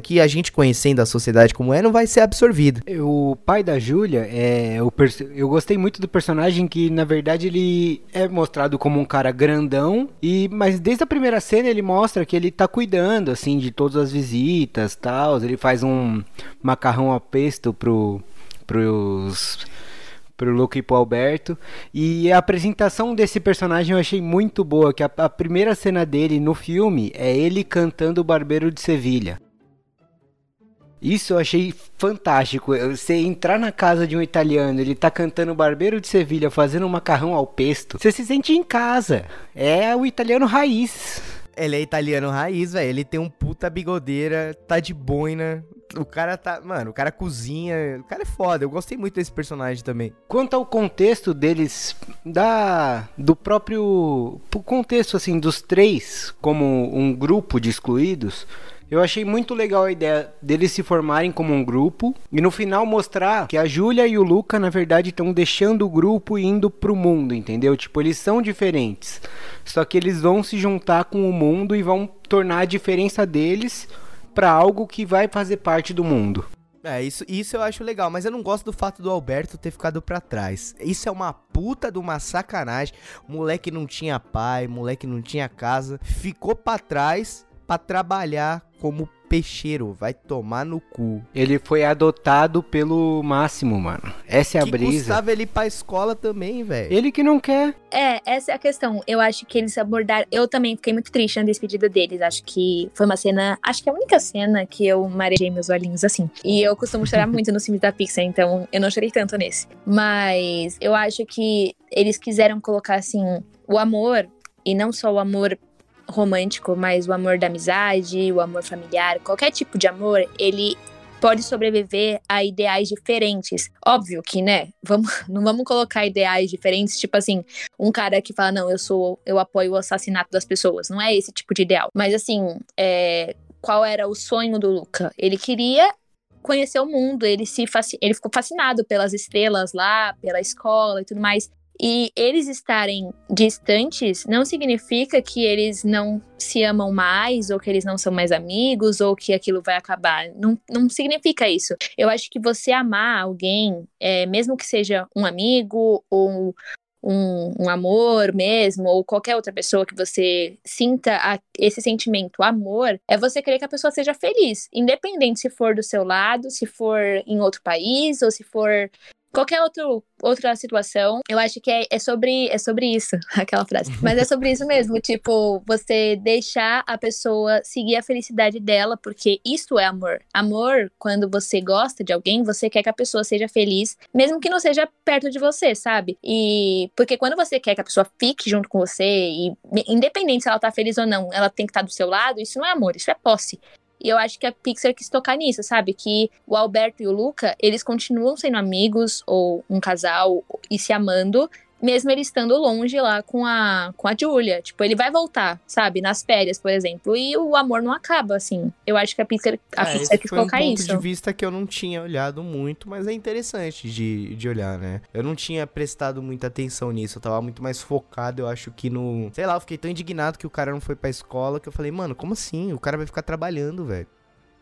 que a gente conhecendo a sociedade como é não vai ser absorvida. O pai da Júlia é o eu gostei muito do personagem que na verdade ele é mostrado como um cara grandão e mas desde a primeira cena ele mostra que ele tá cuidando assim de todas as visitas, tal, ele faz um macarrão a pesto pro pros pro Luke e pro Alberto. E a apresentação desse personagem eu achei muito boa, que a, a primeira cena dele no filme é ele cantando o Barbeiro de Sevilha. Isso eu achei fantástico. Você entrar na casa de um italiano, ele tá cantando Barbeiro de Sevilha, fazendo um macarrão ao pesto. Você se sente em casa. É o italiano raiz. Ele é italiano raiz, velho. Ele tem um puta bigodeira, tá de boina. O cara tá. Mano, o cara cozinha. O cara é foda. Eu gostei muito desse personagem também. Quanto ao contexto deles, da. Do próprio. O contexto, assim, dos três, como um grupo de excluídos. Eu achei muito legal a ideia deles se formarem como um grupo e no final mostrar que a Júlia e o Luca, na verdade, estão deixando o grupo e indo pro mundo, entendeu? Tipo, eles são diferentes. Só que eles vão se juntar com o mundo e vão tornar a diferença deles para algo que vai fazer parte do mundo. É, isso, isso eu acho legal, mas eu não gosto do fato do Alberto ter ficado para trás. Isso é uma puta de uma sacanagem. Moleque não tinha pai, moleque não tinha casa, ficou para trás para trabalhar como peixeiro, vai tomar no cu. Ele foi adotado pelo Máximo, mano. Essa é a que brisa. Gustavo ele ir pra escola também, velho. Ele que não quer. É, essa é a questão. Eu acho que eles abordaram. Eu também fiquei muito triste na despedida deles. Acho que foi uma cena. Acho que é a única cena que eu marejei meus olhinhos assim. E eu costumo chorar muito nos filmes da Pixar, então eu não chorei tanto nesse. Mas eu acho que eles quiseram colocar assim o amor. E não só o amor romântico, mas o amor da amizade, o amor familiar, qualquer tipo de amor, ele pode sobreviver a ideais diferentes. Óbvio que, né? Vamos, (laughs) não vamos colocar ideais diferentes, tipo assim, um cara que fala, não, eu sou, eu apoio o assassinato das pessoas. Não é esse tipo de ideal. Mas assim, é, qual era o sonho do Luca? Ele queria conhecer o mundo, ele se ele ficou fascinado pelas estrelas lá, pela escola e tudo mais. E eles estarem distantes não significa que eles não se amam mais, ou que eles não são mais amigos, ou que aquilo vai acabar. Não, não significa isso. Eu acho que você amar alguém, é, mesmo que seja um amigo ou um, um, amor mesmo, ou qualquer outra pessoa que você sinta a, esse sentimento, amor, é você querer que a pessoa seja feliz, independente se for do seu lado, se for em outro país, ou se for qualquer outro, outra situação, eu acho que é, é, sobre, é sobre isso, (laughs) aquela frase. Mas é sobre isso mesmo, tipo, você deixar a pessoa seguir a felicidade dela, porque isso é amor. Amor, quando você gosta de alguém, você quer que a pessoa seja feliz, mesmo que não seja perto de você, sabe? E porque quando você quer que a pessoa fique junto com você, e independente se ela tá feliz ou não, ela tem que estar tá do seu lado, isso não é amor, isso é posse. E eu acho que a Pixar quis tocar nisso, sabe? Que o Alberto e o Luca, eles continuam sendo amigos ou um casal e se amando, mesmo ele estando longe lá com a, com a Julia. Tipo, ele vai voltar, sabe? Nas férias, por exemplo. E o amor não acaba, assim. Eu acho que a Pixar, a é, Pixar quis colocar isso. um ponto de vista que eu não tinha olhado muito, mas é interessante de, de olhar, né? Eu não tinha prestado muita atenção nisso. Eu tava muito mais focado, eu acho que no... Sei lá, eu fiquei tão indignado que o cara não foi pra escola que eu falei, mano, como assim? O cara vai ficar trabalhando, velho.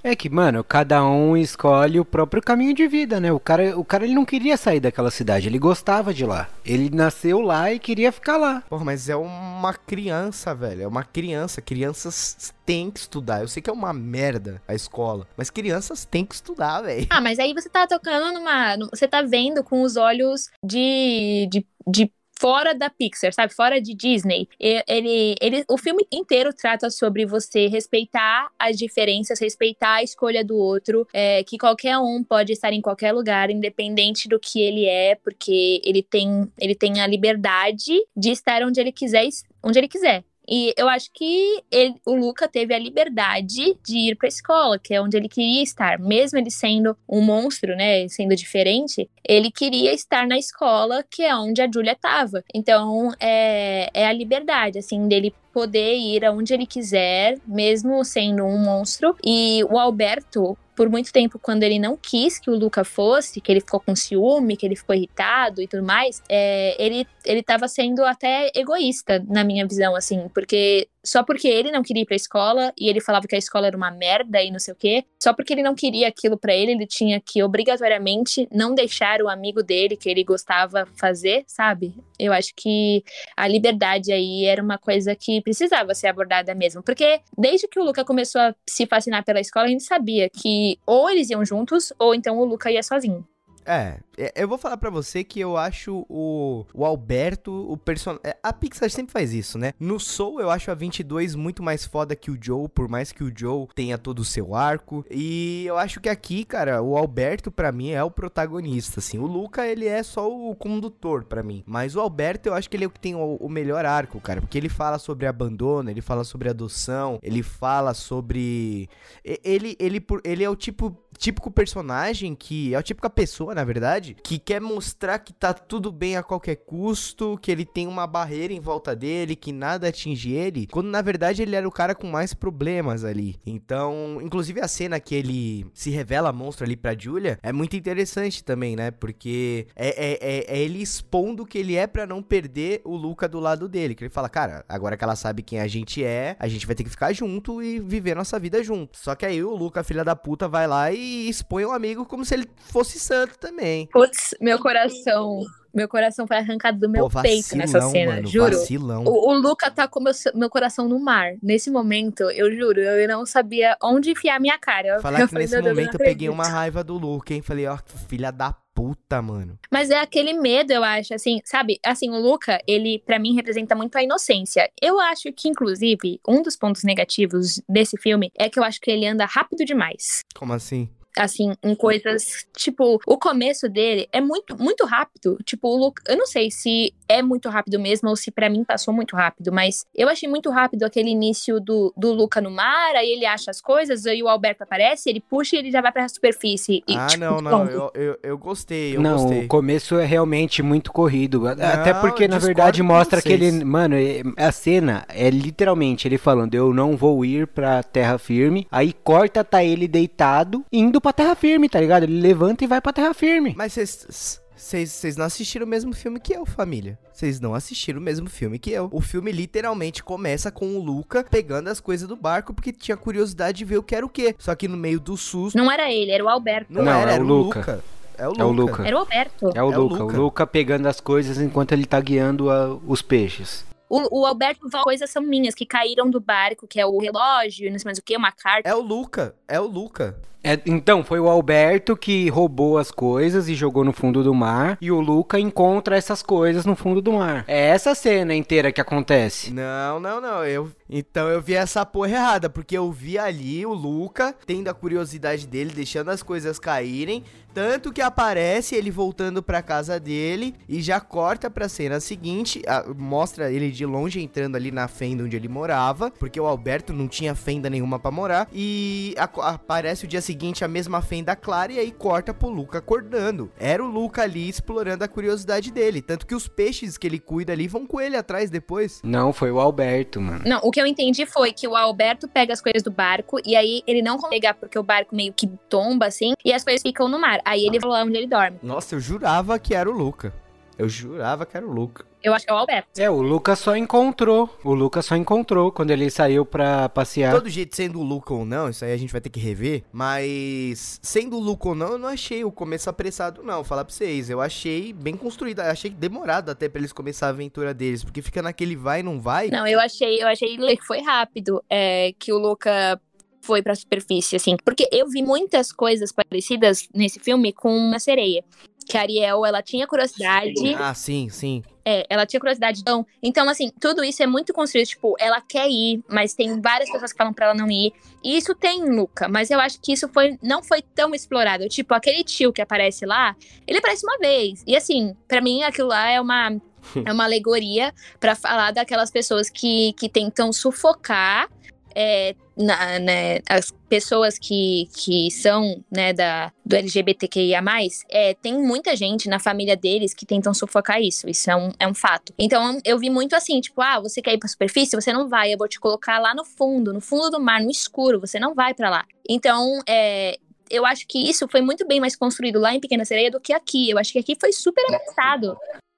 É que, mano, cada um escolhe o próprio caminho de vida, né? O cara, o cara ele não queria sair daquela cidade, ele gostava de lá. Ele nasceu lá e queria ficar lá. Porra, mas é uma criança, velho. É uma criança. Crianças têm que estudar. Eu sei que é uma merda a escola, mas crianças têm que estudar, velho. Ah, mas aí você tá tocando numa. Você tá vendo com os olhos de, de, de fora da Pixar, sabe? Fora de Disney. Ele, ele, o filme inteiro trata sobre você respeitar as diferenças, respeitar a escolha do outro, é, que qualquer um pode estar em qualquer lugar, independente do que ele é, porque ele tem, ele tem a liberdade de estar onde ele quiser, onde ele quiser. E eu acho que ele, o Luca teve a liberdade de ir para a escola, que é onde ele queria estar. Mesmo ele sendo um monstro, né, sendo diferente, ele queria estar na escola, que é onde a Julia estava. Então, é, é a liberdade, assim, dele poder ir aonde ele quiser, mesmo sendo um monstro. E o Alberto, por muito tempo, quando ele não quis que o Luca fosse, que ele ficou com ciúme, que ele ficou irritado e tudo mais, é, ele, ele tava sendo até egoísta, na minha visão, assim, porque só porque ele não queria ir pra escola e ele falava que a escola era uma merda e não sei o quê, só porque ele não queria aquilo para ele, ele tinha que obrigatoriamente não deixar o amigo dele que ele gostava fazer, sabe? Eu acho que a liberdade aí era uma coisa que precisava ser abordada mesmo, porque desde que o Luca começou a se fascinar pela escola, a gente sabia que ou eles iam juntos ou então o Luca ia sozinho. É, é, eu vou falar para você que eu acho o, o Alberto, o personagem. É, a Pixar sempre faz isso, né? No Soul eu acho a 22 muito mais foda que o Joe, por mais que o Joe tenha todo o seu arco. E eu acho que aqui, cara, o Alberto para mim é o protagonista, assim. O Luca, ele é só o condutor para mim. Mas o Alberto, eu acho que ele é o que tem o, o melhor arco, cara. Porque ele fala sobre abandono, ele fala sobre adoção, ele fala sobre. Ele, ele, ele, ele é o tipo típico personagem que é o típica pessoa, na verdade, que quer mostrar que tá tudo bem a qualquer custo, que ele tem uma barreira em volta dele, que nada atinge ele, quando na verdade ele era o cara com mais problemas ali. Então, inclusive a cena que ele se revela monstro ali pra Julia é muito interessante também, né? Porque é, é, é, é ele expondo que ele é para não perder o Luca do lado dele. Que ele fala, cara, agora que ela sabe quem a gente é, a gente vai ter que ficar junto e viver nossa vida junto. Só que aí o Luca, filha da puta, vai lá e expõe o amigo como se ele fosse santo também. Putz, meu coração. Meu coração foi arrancado do meu Pô, vacilão, peito nessa cena, mano, juro. Vacilão. O, o Luca tá com meu, meu coração no mar. Nesse momento, eu juro, eu não sabia onde enfiar minha cara. Falar eu que (laughs) falei, nesse momento eu peguei uma raiva do Luca, hein? Falei, ó, filha da puta, mano. Mas é aquele medo, eu acho, assim, sabe? Assim, o Luca, ele para mim representa muito a inocência. Eu acho que, inclusive, um dos pontos negativos desse filme é que eu acho que ele anda rápido demais. Como assim? Assim, em coisas, tipo, o começo dele é muito, muito rápido. Tipo, o Luke, eu não sei se é muito rápido mesmo ou se para mim passou muito rápido, mas eu achei muito rápido aquele início do, do Luca no mar, aí ele acha as coisas, aí o Alberto aparece, ele puxa e ele já vai pra superfície. E, ah, tipo, não, não, eu, eu, eu, gostei, eu não, gostei. o começo é realmente muito corrido, não, até porque na verdade mostra que ele, mano, é, a cena é literalmente ele falando, eu não vou ir pra terra firme, aí corta, tá ele deitado, indo pra terra firme, tá ligado? Ele levanta e vai pra terra firme. Mas vocês não assistiram o mesmo filme que eu, família. Vocês não assistiram o mesmo filme que eu. O filme literalmente começa com o Luca pegando as coisas do barco porque tinha curiosidade de ver o que era o que. Só que no meio do susto. Não era ele, era o Alberto. Não, não era, é era o Luca. Luca. É o, Luca. é o Luca. Era o Alberto. É o, é Luca. o Luca. O Luca pegando as coisas enquanto ele tá guiando a, os peixes. O, o Alberto fala coisas são minhas, que caíram do barco, que é o relógio, não sei mais o que, uma carta. É o Luca, é o Luca. É, então, foi o Alberto que roubou as coisas e jogou no fundo do mar. E o Luca encontra essas coisas no fundo do mar. É essa cena inteira que acontece. Não, não, não. Eu, então eu vi essa porra errada, porque eu vi ali o Luca tendo a curiosidade dele, deixando as coisas caírem. Tanto que aparece ele voltando pra casa dele e já corta pra cena seguinte, a, mostra ele de longe entrando ali na fenda onde ele morava, porque o Alberto não tinha fenda nenhuma pra morar. E a, aparece o dia seguinte a mesma fenda clara e aí corta pro Luca acordando. Era o Luca ali explorando a curiosidade dele. Tanto que os peixes que ele cuida ali vão com ele atrás depois. Não, foi o Alberto, mano. Não, o que eu entendi foi que o Alberto pega as coisas do barco e aí ele não consegue pegar porque o barco meio que tomba assim e as coisas ficam no mar. Aí ele vai lá onde ele dorme. Nossa, eu jurava que era o Luca. Eu jurava que era o Luca. Eu acho que é o Alberto. É, o Lucas só encontrou. O Lucas só encontrou quando ele saiu pra passear. Todo jeito, sendo o Luca ou não, isso aí a gente vai ter que rever. Mas, sendo o Luca ou não, eu não achei o começo apressado, não. Vou falar pra vocês. Eu achei bem construído. Achei demorado até pra eles começar a aventura deles. Porque fica naquele vai e não vai. Não, eu achei, eu achei que foi rápido. É, que o Luca foi pra superfície, assim. Porque eu vi muitas coisas parecidas nesse filme com uma sereia. Que a Ariel, ela tinha curiosidade. Ah, sim, sim. É, ela tinha curiosidade. Então, então, assim, tudo isso é muito construído. Tipo, ela quer ir, mas tem várias pessoas que falam pra ela não ir. E isso tem em Luca, mas eu acho que isso foi, não foi tão explorado. Tipo, aquele tio que aparece lá, ele aparece uma vez. E assim, para mim aquilo lá é uma. (laughs) É uma alegoria para falar daquelas pessoas que, que tentam sufocar é, na, né, as pessoas que, que são né, da, do LGBTQIA, é, tem muita gente na família deles que tentam sufocar isso. Isso é um, é um fato. Então eu vi muito assim: tipo, ah, você quer ir pra superfície? Você não vai. Eu vou te colocar lá no fundo, no fundo do mar, no escuro. Você não vai para lá. Então, é, eu acho que isso foi muito bem mais construído lá em Pequena Sereia do que aqui. Eu acho que aqui foi super avançado.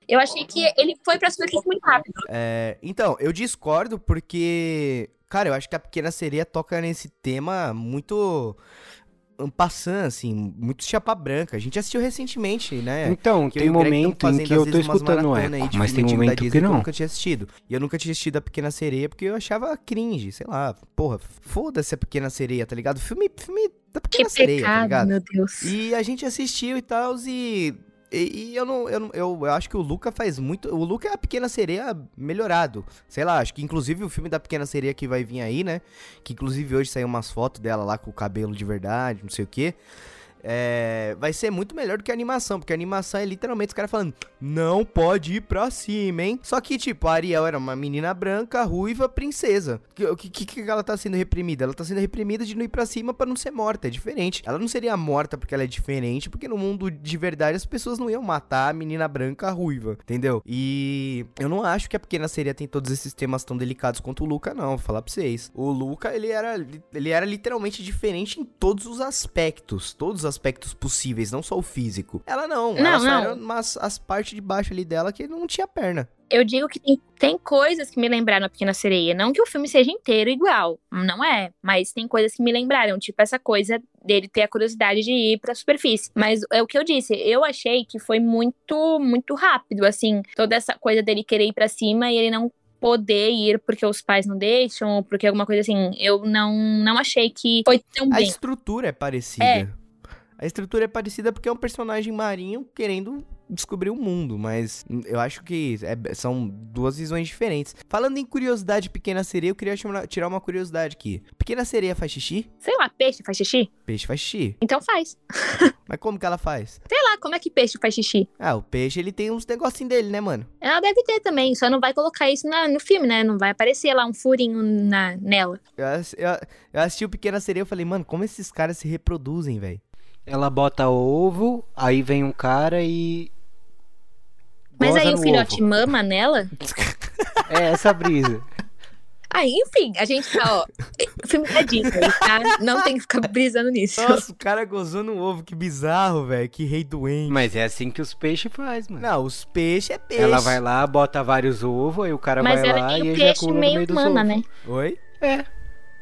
Eu achei que ele foi pra superfície muito rápido. É, então, eu discordo porque Cara, eu acho que a Pequena Sereia toca nesse tema muito passando, assim, muito chapa branca. A gente assistiu recentemente, né? Então, que tem momento em que eu tô escutando o eco, mas tem momento que não. eu nunca tinha assistido. E eu nunca tinha assistido a Pequena Sereia porque eu achava cringe, sei lá. Porra, foda-se a Pequena Sereia, tá ligado? Filme, filme da Pequena que Sereia, pecado, tá ligado? meu Deus. E a gente assistiu e tal, e e, e, eu não, eu, eu, eu acho que o Luca faz muito. O Luca é a pequena sereia melhorado. Sei lá, acho que inclusive o filme da pequena sereia que vai vir aí, né? Que inclusive hoje saiu umas fotos dela lá com o cabelo de verdade, não sei o que é, vai ser muito melhor do que a animação, porque a animação é literalmente os caras falando, não pode ir pra cima, hein? Só que, tipo, a Ariel era uma menina branca, ruiva, princesa. O que, que, que, ela tá sendo reprimida? Ela tá sendo reprimida de não ir pra cima para não ser morta, é diferente. Ela não seria morta porque ela é diferente, porque no mundo de verdade as pessoas não iam matar a menina branca ruiva, entendeu? E eu não acho que a pequena sereia tem todos esses temas tão delicados quanto o Luca, não, vou falar pra vocês. O Luca, ele era, ele era literalmente diferente em todos os aspectos, todos os aspectos possíveis, não só o físico. Ela não, não ela só não. era umas, as partes de baixo ali dela que não tinha perna. Eu digo que tem, tem coisas que me lembraram a Pequena Sereia. Não que o filme seja inteiro igual, não é. Mas tem coisas que me lembraram, tipo essa coisa dele ter a curiosidade de ir pra superfície. Mas é o que eu disse, eu achei que foi muito, muito rápido, assim, toda essa coisa dele querer ir pra cima e ele não poder ir porque os pais não deixam, ou porque alguma coisa assim. Eu não, não achei que foi tão A bem. estrutura é parecida. É. A estrutura é parecida porque é um personagem marinho querendo descobrir o mundo, mas eu acho que é- são duas visões diferentes. Falando em curiosidade Pequena Sereia, eu queria chamar- tirar uma curiosidade aqui. Pequena Sereia faz xixi? Sei lá, peixe faz xixi? Peixe faz xixi. Então faz. (laughs) Mas como que ela faz? Sei lá, como é que peixe faz xixi? Ah, o peixe ele tem uns negocinhos dele, né, mano? Ela deve ter também, só não vai colocar isso na- no filme, né? Não vai aparecer lá um furinho na, nela. Eu, eu- eu assisti o Pequena Sereia e falei, mano, como esses caras se reproduzem, velho? Ela bota ovo, aí vem um cara e. Mas aí o filhote ovo. mama nela? (laughs) É essa brisa. Aí, enfim, a gente tá, ó. O filme é Disney, tá? Não tem que ficar brisando nisso. Nossa, o cara gozou no ovo, que bizarro, velho. Que rei doente. Mas é assim que os peixes faz, mano. Não, os peixes é peixe. Ela vai lá, bota vários ovos, aí o cara Mas vai ela lá é e meio peixe, ejacula no meio meio dos humana, ovos. né? Oi? É.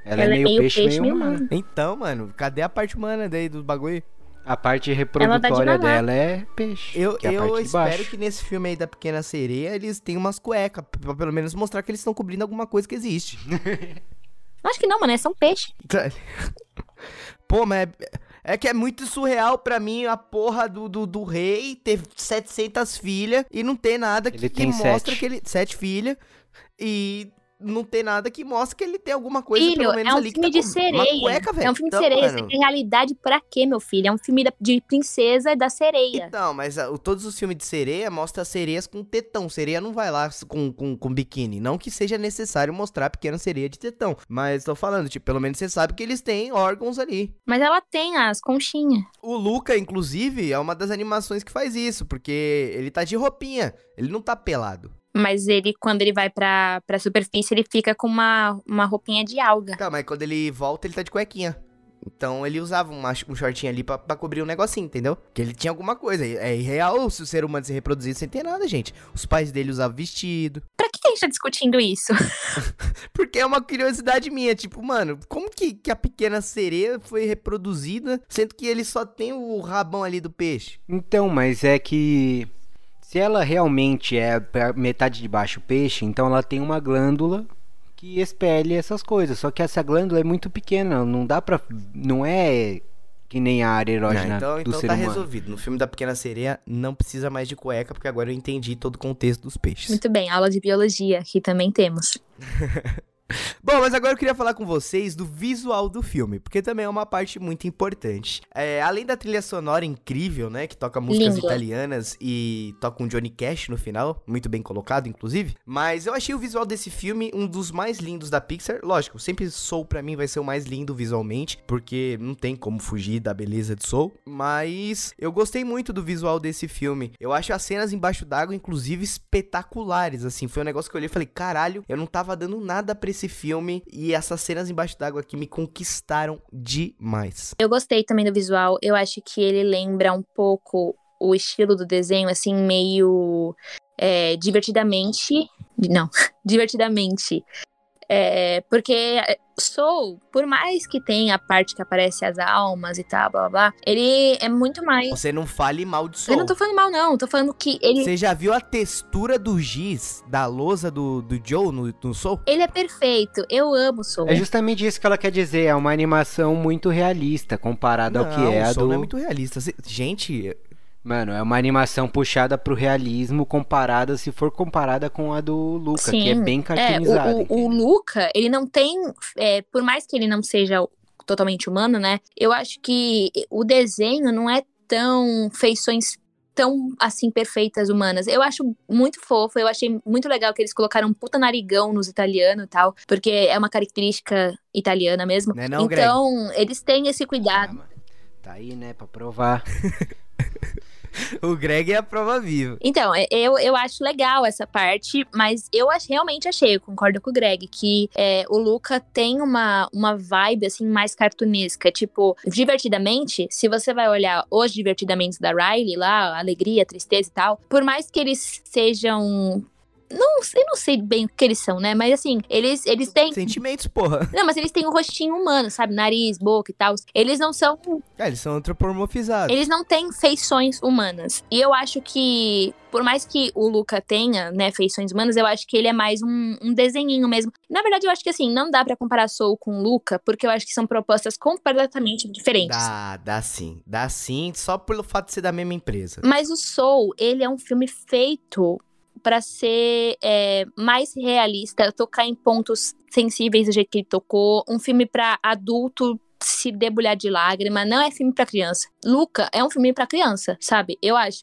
Ela, é meio peixe, meio humana. Então, mano, cadê a parte humana daí do bagulho? A parte reprodutória dela é peixe. Eu, que é eu espero que nesse filme aí da Pequena Sereia eles tenham umas cuecas, pra pelo menos mostrar que eles estão cobrindo alguma coisa que existe. (laughs) Acho que não, mano, é só um peixe. (laughs) Pô, mas é, é, que é muito surreal para mim a porra do, do, do, rei ter 700 filhas e não ter nada que, que mostra sete. que ele... Sete filhas e não tem nada que mostre que ele tem alguma coisa, filho, pelo menos é um ali filme tá de sereia. Cueca, é um filme então, de sereia. Mano... Você realidade pra quê, meu filho? É um filme de princesa da sereia. Então, mas uh, todos os filmes de sereia mostram sereias com tetão. Sereia não vai lá com, com, com biquíni. Não que seja necessário mostrar pequena sereia de tetão. Mas tô falando, tipo, pelo menos você sabe que eles têm órgãos ali. Mas ela tem as conchinhas. O Luca, inclusive, é uma das animações que faz isso, porque ele tá de roupinha. Ele não tá pelado. Mas ele, quando ele vai pra, pra superfície, ele fica com uma, uma roupinha de alga. Tá, mas quando ele volta, ele tá de cuequinha. Então ele usava uma, um shortinho ali pra, pra, cobrir um negocinho, entendeu? Que ele tinha alguma coisa. É irreal se o ser humano se reproduzir sem ter nada, gente. Os pais dele usavam vestido. (laughs) Pra que a gente tá discutindo isso? (laughs) Porque é uma curiosidade minha. Tipo, mano, como que, que a pequena sereia foi reproduzida, sendo que ele só tem o rabão ali do peixe? Então, mas é que se ela realmente é metade de baixo peixe, então ela tem uma glândula que expele essas coisas. Só que essa glândula é muito pequena, não dá pra. Não é que nem a área erógena não, então, do então ser tá humano. resolvido. No filme da Pequena Sereia não precisa mais de cueca, porque agora eu entendi todo o contexto dos peixes. Muito bem, aula de biologia que também temos. (laughs) Bom, mas agora eu queria falar com vocês do visual do filme, porque também é uma parte muito importante. É, além da trilha sonora incrível, né, que toca músicas Lindo. italianas e toca um Johnny Cash no final, muito bem colocado, inclusive. Mas eu achei o visual desse filme um dos mais lindos da Pixar. Lógico, sempre Soul para mim vai ser o mais lindo visualmente, porque não tem como fugir da beleza de Soul. Mas eu gostei muito do visual desse filme. Eu acho as cenas embaixo d'água, inclusive, espetaculares. Assim, foi um negócio que eu olhei e falei, caralho, eu não tava dando nada pra esse filme e essas cenas embaixo d'água aqui me conquistaram demais. Eu gostei também do visual, eu acho que ele lembra um pouco o estilo do desenho, assim, meio é, divertidamente. Não, (laughs) divertidamente é, porque Soul, por mais que tenha a parte que aparece as almas e tal, blá blá blá, ele é muito mais. Você não fale mal de Soul. Eu não tô falando mal, não. Tô falando que ele. Você já viu a textura do giz da lousa do, do Joe no, no Soul? Ele é perfeito. Eu amo Soul. É justamente isso que ela quer dizer. É uma animação muito realista comparada ao que é a do. Não é muito realista. Gente, Mano, é uma animação puxada pro realismo comparada, se for comparada com a do Luca, Sim, que é bem cartoonizada. É, o, o, o, Luca, ele não tem, é, por mais que ele não seja totalmente humano, né? Eu acho que o desenho não é tão feições tão assim perfeitas humanas. Eu acho muito fofo, eu achei muito legal que eles colocaram um puta narigão nos italianos e tal, porque é uma característica italiana mesmo. Não é não, então, Greg? eles têm esse cuidado. Ah, tá aí, né, para provar. (laughs) o Greg é a prova viva. Então, eu, eu acho legal essa parte, mas eu realmente achei, eu concordo com o Greg, que é, o Luca tem uma, uma vibe, assim, mais cartunesca. Tipo, divertidamente, se você vai olhar os divertidamente da Riley lá, alegria, tristeza e tal, por mais que eles sejam não, eu não sei bem o que eles são, né? Mas assim, eles, eles têm. Sentimentos, porra. (laughs) Não, mas eles têm um rostinho humano, sabe? Nariz, boca e tal. Eles não são. É, eles são antropomorfizados. Eles não têm feições humanas. E eu acho que, por mais que o Luca tenha, né, feições humanas, eu acho que ele é mais um, um desenhinho mesmo. Na verdade, eu acho que assim, não dá para comparar Soul com o Luca, porque eu acho que são propostas completamente diferentes. Dá, dá sim. Dá sim, só pelo fato de ser da mesma empresa. Mas o Soul, ele é um filme feito para ser é, mais realista, tocar em pontos sensíveis do jeito que ele tocou, um filme para adulto se debulhar de lágrima, não é filme para criança. Luca é um filme para criança, sabe? Eu acho.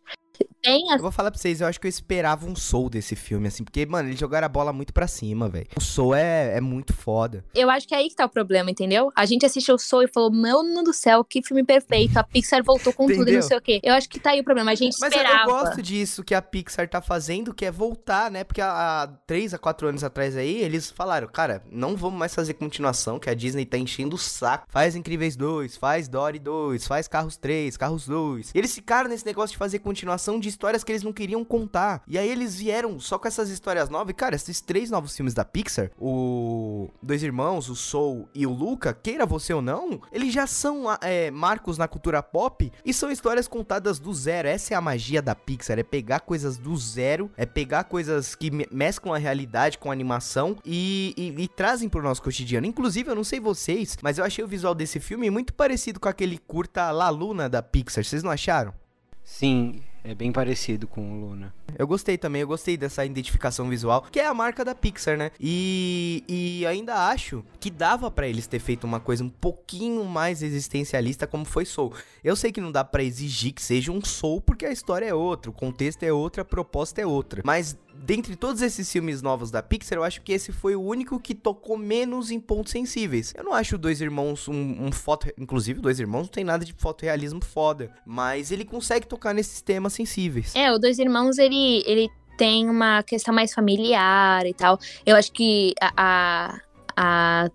Tem a... Eu vou falar pra vocês, eu acho que eu esperava um soul desse filme, assim, porque, mano, eles jogaram a bola muito pra cima, velho. O soul é, é muito foda. Eu acho que é aí que tá o problema, entendeu? A gente assistiu o soul e falou, Deus do céu, que filme perfeito. A Pixar voltou com tudo e não sei o quê. Eu acho que tá aí o problema, a gente Mas esperava. Mas eu gosto disso que a Pixar tá fazendo, que é voltar, né? Porque há, há 3 a 4 anos atrás aí, eles falaram, cara, não vamos mais fazer continuação, que a Disney tá enchendo o saco. Faz Incríveis 2, faz Dory 2, faz Carros 3, Carros 2. E eles ficaram nesse negócio de fazer continuação de histórias que eles não queriam contar. E aí eles vieram só com essas histórias novas. E, cara, esses três novos filmes da Pixar, o Dois Irmãos, o Soul e o Luca, queira você ou não, eles já são é, marcos na cultura pop e são histórias contadas do zero. Essa é a magia da Pixar, é pegar coisas do zero, é pegar coisas que mesclam a realidade com a animação e, e, e trazem pro nosso cotidiano. Inclusive, eu não sei vocês, mas eu achei o visual desse filme muito parecido com aquele curta La Luna da Pixar. Vocês não acharam? Sim, é bem parecido com o Luna. Eu gostei também, eu gostei dessa identificação visual, que é a marca da Pixar, né? E, e ainda acho que dava para eles ter feito uma coisa um pouquinho mais existencialista como foi Soul. Eu sei que não dá para exigir que seja um Soul porque a história é outra, o contexto é outro, a proposta é outra. Mas dentre todos esses filmes novos da Pixar, eu acho que esse foi o único que tocou menos em pontos sensíveis. Eu não acho Dois Irmãos um, um foto... Inclusive, Dois Irmãos não tem nada de fotorrealismo foda. Mas ele consegue tocar nesses temas sensíveis. É, o Dois Irmãos, ele, ele tem uma questão mais familiar e tal. Eu acho que a, a, a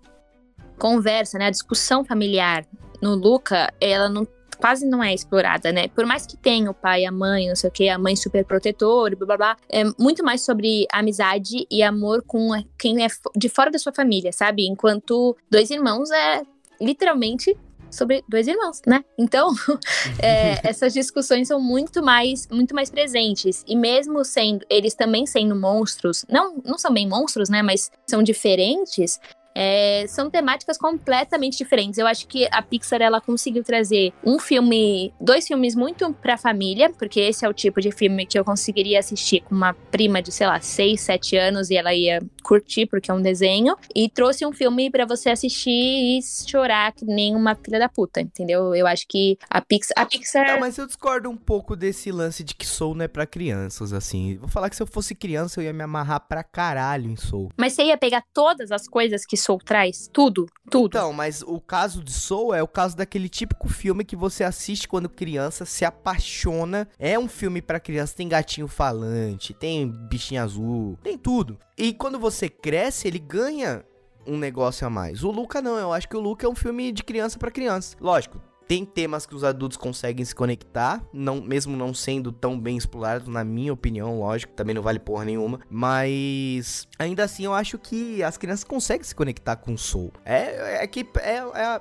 conversa, né, a discussão familiar no Luca, ela não quase não é explorada, né? Por mais que tenha o pai, a mãe, não sei o que, a mãe super protetora, blá blá blá, é muito mais sobre amizade e amor com quem é de fora da sua família, sabe? Enquanto dois irmãos é literalmente sobre dois irmãos, né? Então, (laughs) é, (laughs) essas discussões são muito mais, muito mais presentes. E mesmo sendo, eles também sendo monstros, não, não são bem monstros, né? Mas são diferentes. É, são temáticas completamente diferentes. Eu acho que a Pixar ela conseguiu trazer um filme, dois filmes muito pra família, porque esse é o tipo de filme que eu conseguiria assistir com uma prima de, sei lá, 6, 7 anos e ela ia curtir porque é um desenho. E trouxe um filme para você assistir e chorar que nem uma filha da puta, entendeu? Eu acho que a Pixar. A Pixar... Tá, mas eu discordo um pouco desse lance de que Soul não é pra crianças, assim. Vou falar que se eu fosse criança eu ia me amarrar pra caralho em Soul. Mas você ia pegar todas as coisas que Soul traz? Tudo, tudo. Então, mas o caso de Soul é o caso daquele típico filme que você assiste quando criança, se apaixona. É um filme para criança, tem gatinho falante, tem bichinho azul, tem tudo. E quando você cresce, ele ganha um negócio a mais. O Luca não, eu acho que o Luca é um filme de criança para criança. Lógico, tem temas que os adultos conseguem se conectar, não, mesmo não sendo tão bem explorados, na minha opinião, lógico, também não vale porra nenhuma. Mas ainda assim eu acho que as crianças conseguem se conectar com o Soul. É, é que é,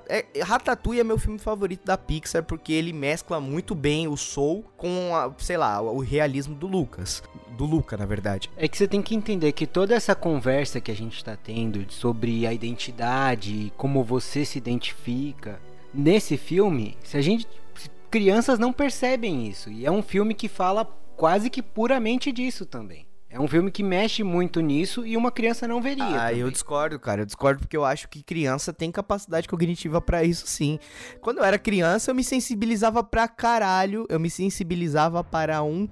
é, é, Ratatouille é meu filme favorito da Pixar porque ele mescla muito bem o Soul com, a, sei lá, o realismo do Lucas. Do Luca, na verdade. É que você tem que entender que toda essa conversa que a gente tá tendo sobre a identidade, como você se identifica, nesse filme, se a gente crianças não percebem isso, e é um filme que fala quase que puramente disso também. É um filme que mexe muito nisso e uma criança não veria. Ah, também. eu discordo, cara. Eu discordo porque eu acho que criança tem capacidade cognitiva para isso sim. Quando eu era criança, eu me sensibilizava pra caralho. Eu me sensibilizava para um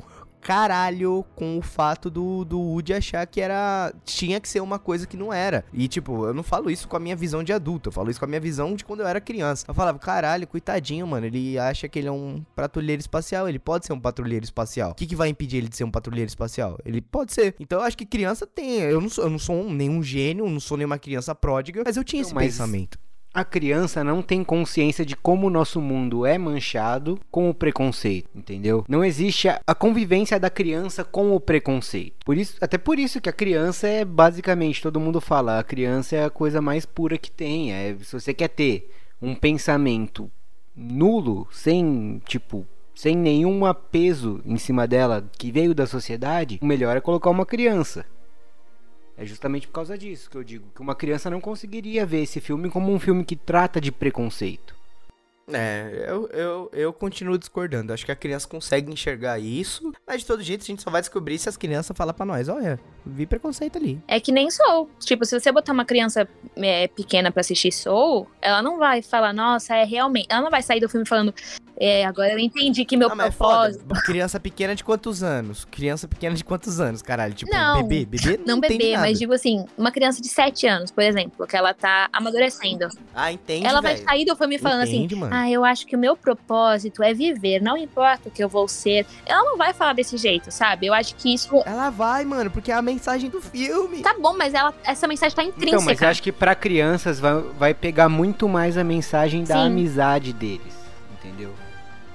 caralho com o fato do, do Woody achar que era. tinha que ser uma coisa que não era. E, tipo, eu não falo isso com a minha visão de adulto, eu falo isso com a minha visão de quando eu era criança. Eu falava, caralho, coitadinho, mano, ele acha que ele é um patrulheiro espacial, ele pode ser um patrulheiro espacial. O que, que vai impedir ele de ser um patrulheiro espacial? Ele pode ser. Então eu acho que criança tem. Eu não sou, eu não sou um, nenhum gênio, não sou nenhuma criança pródiga, mas eu tinha esse mas... pensamento a criança não tem consciência de como o nosso mundo é manchado com o preconceito, entendeu? Não existe a, convivência da criança com o preconceito. Por isso, até por isso que a criança é basicamente, todo mundo fala, a criança é a coisa mais pura que tem. É, se você quer ter um pensamento nulo, sem, tipo, sem nenhum peso em cima dela que veio da sociedade, o melhor é colocar uma criança. É justamente por causa disso que eu digo que uma criança não conseguiria ver esse filme como um filme que trata de preconceito. É, eu, eu, eu continuo discordando. Acho que a criança consegue enxergar isso, mas de todo jeito a gente só vai descobrir se as crianças falam pra nós: olha, vi preconceito ali. É que nem Soul. Tipo, se você botar uma criança é, pequena pra assistir Soul, ela não vai falar, nossa, é realmente. Ela não vai sair do filme falando, é, agora eu entendi que meu não, propósito. É criança pequena de quantos anos? Criança pequena de quantos anos, caralho? Tipo, não, bebê? Bebê (laughs) não, não bebê, mas digo assim, uma criança de 7 anos, por exemplo, que ela tá amadurecendo. Ah, entende. Ela véio. vai sair do filme falando assim, Entende, assim: mano. Ah, eu acho que o meu propósito é viver, não importa o que eu vou ser. Ela não vai falar desse jeito, sabe? Eu acho que isso. Ela vai, mano, porque é a mensagem do filme. Tá bom, mas ela, essa mensagem tá intrínseca. Então, mas eu acho que para crianças vai, vai pegar muito mais a mensagem da amizade deles, entendeu?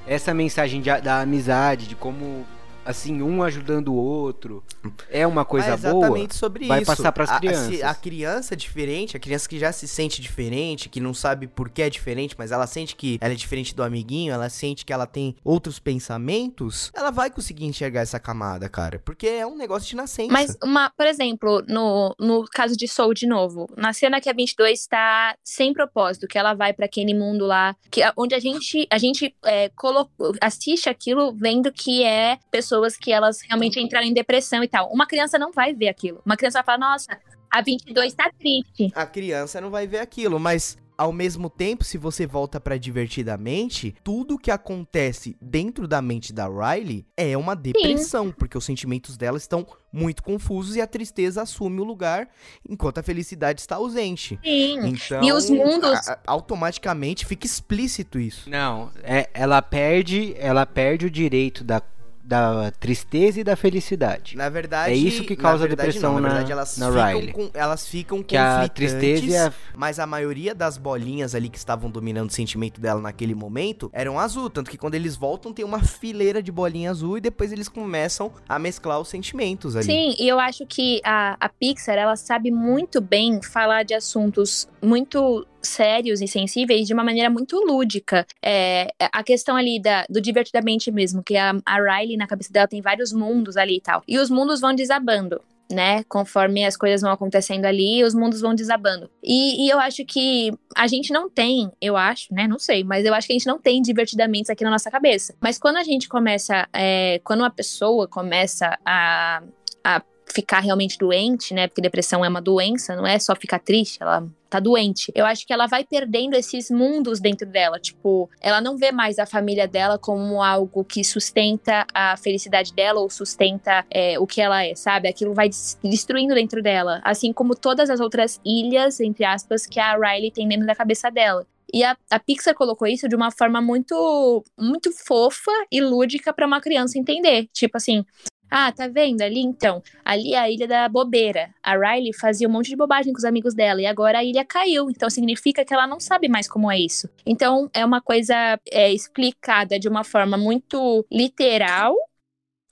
Essa mensagem de, da amizade, de como assim, um ajudando o outro, é uma coisa é exatamente boa, sobre vai isso. passar pras A- a- crianças. se A, criança diferente, a criança que já se sente diferente, que não sabe por que é diferente, mas ela sente que ela é diferente do amiguinho, ela sente que ela tem outros pensamentos, ela vai conseguir enxergar essa camada, cara. Porque é um negócio de nascença. Mas, uma, por exemplo, no, no caso de Soul de novo, na cena que a 22 tá sem propósito, que ela vai pra aquele mundo lá, que, onde a gente, a gente é, colocou, assiste aquilo vendo que é pessoas que elas realmente entraram em depressão e tal. Uma criança não vai ver aquilo. Uma criança vai falar, nossa, a 22 tá triste. a criança não vai ver aquilo, mas ao mesmo tempo, se você volta pra divertidamente, tudo que acontece dentro da mente da Riley é uma depressão, porque os sentimentos dela estão muito confusos e a tristeza assume o lugar enquanto a felicidade está ausente. Sim. Então, E os mundos- a- automaticamente fica explícito isso. Não, é, ela perde, ela perde o direito da, da tristeza e da felicidade. Na verdade, É isso que na causa verdade, depressão não, na na- verdade, elas na ficam Riley. com, elas ficam Que a tristeza e a mas a maioria das bolinhas ali que estavam dominando o sentimento dela naquele momento eram azul, tanto que quando eles voltam tem uma fileira de bolinha azul e depois eles começam a mesclar os sentimentos ali. Sim, e eu acho que a, a Pixar, ela sabe muito bem falar de assuntos muito sérios e sensíveis de uma maneira muito lúdica. É, a questão ali da, do divertidamente mesmo, que a, a Riley, na cabeça dela, tem vários mundos ali e tal. E os mundos vão desabando. Né, conforme as coisas vão acontecendo ali, os mundos vão desabando. E, e eu acho que a gente não tem, eu acho, né? Não sei, mas eu acho que a gente não tem divertidamente aqui na nossa cabeça. Mas quando a gente começa, é, quando uma pessoa começa a, a ficar realmente doente, né? Porque depressão é uma doença, não é só ficar triste, ela tá doente. Eu acho que ela vai perdendo esses mundos dentro dela. Tipo, ela não vê mais a família dela como algo que sustenta a felicidade dela ou sustenta é, o que ela é, sabe? Aquilo vai des- destruindo dentro dela. Assim como todas as outras ilhas, entre aspas, que a Riley tem dentro da cabeça dela. E a, a Pixar colocou isso de uma forma muito, muito fofa e lúdica pra uma criança entender. Tipo assim, ah, tá vendo ali então? Ali é a ilha da bobeira. A Riley fazia um monte de bobagem com os amigos dela e agora a ilha caiu. Então significa que ela não sabe mais como é isso. Então é uma coisa é, explicada de uma forma muito literal.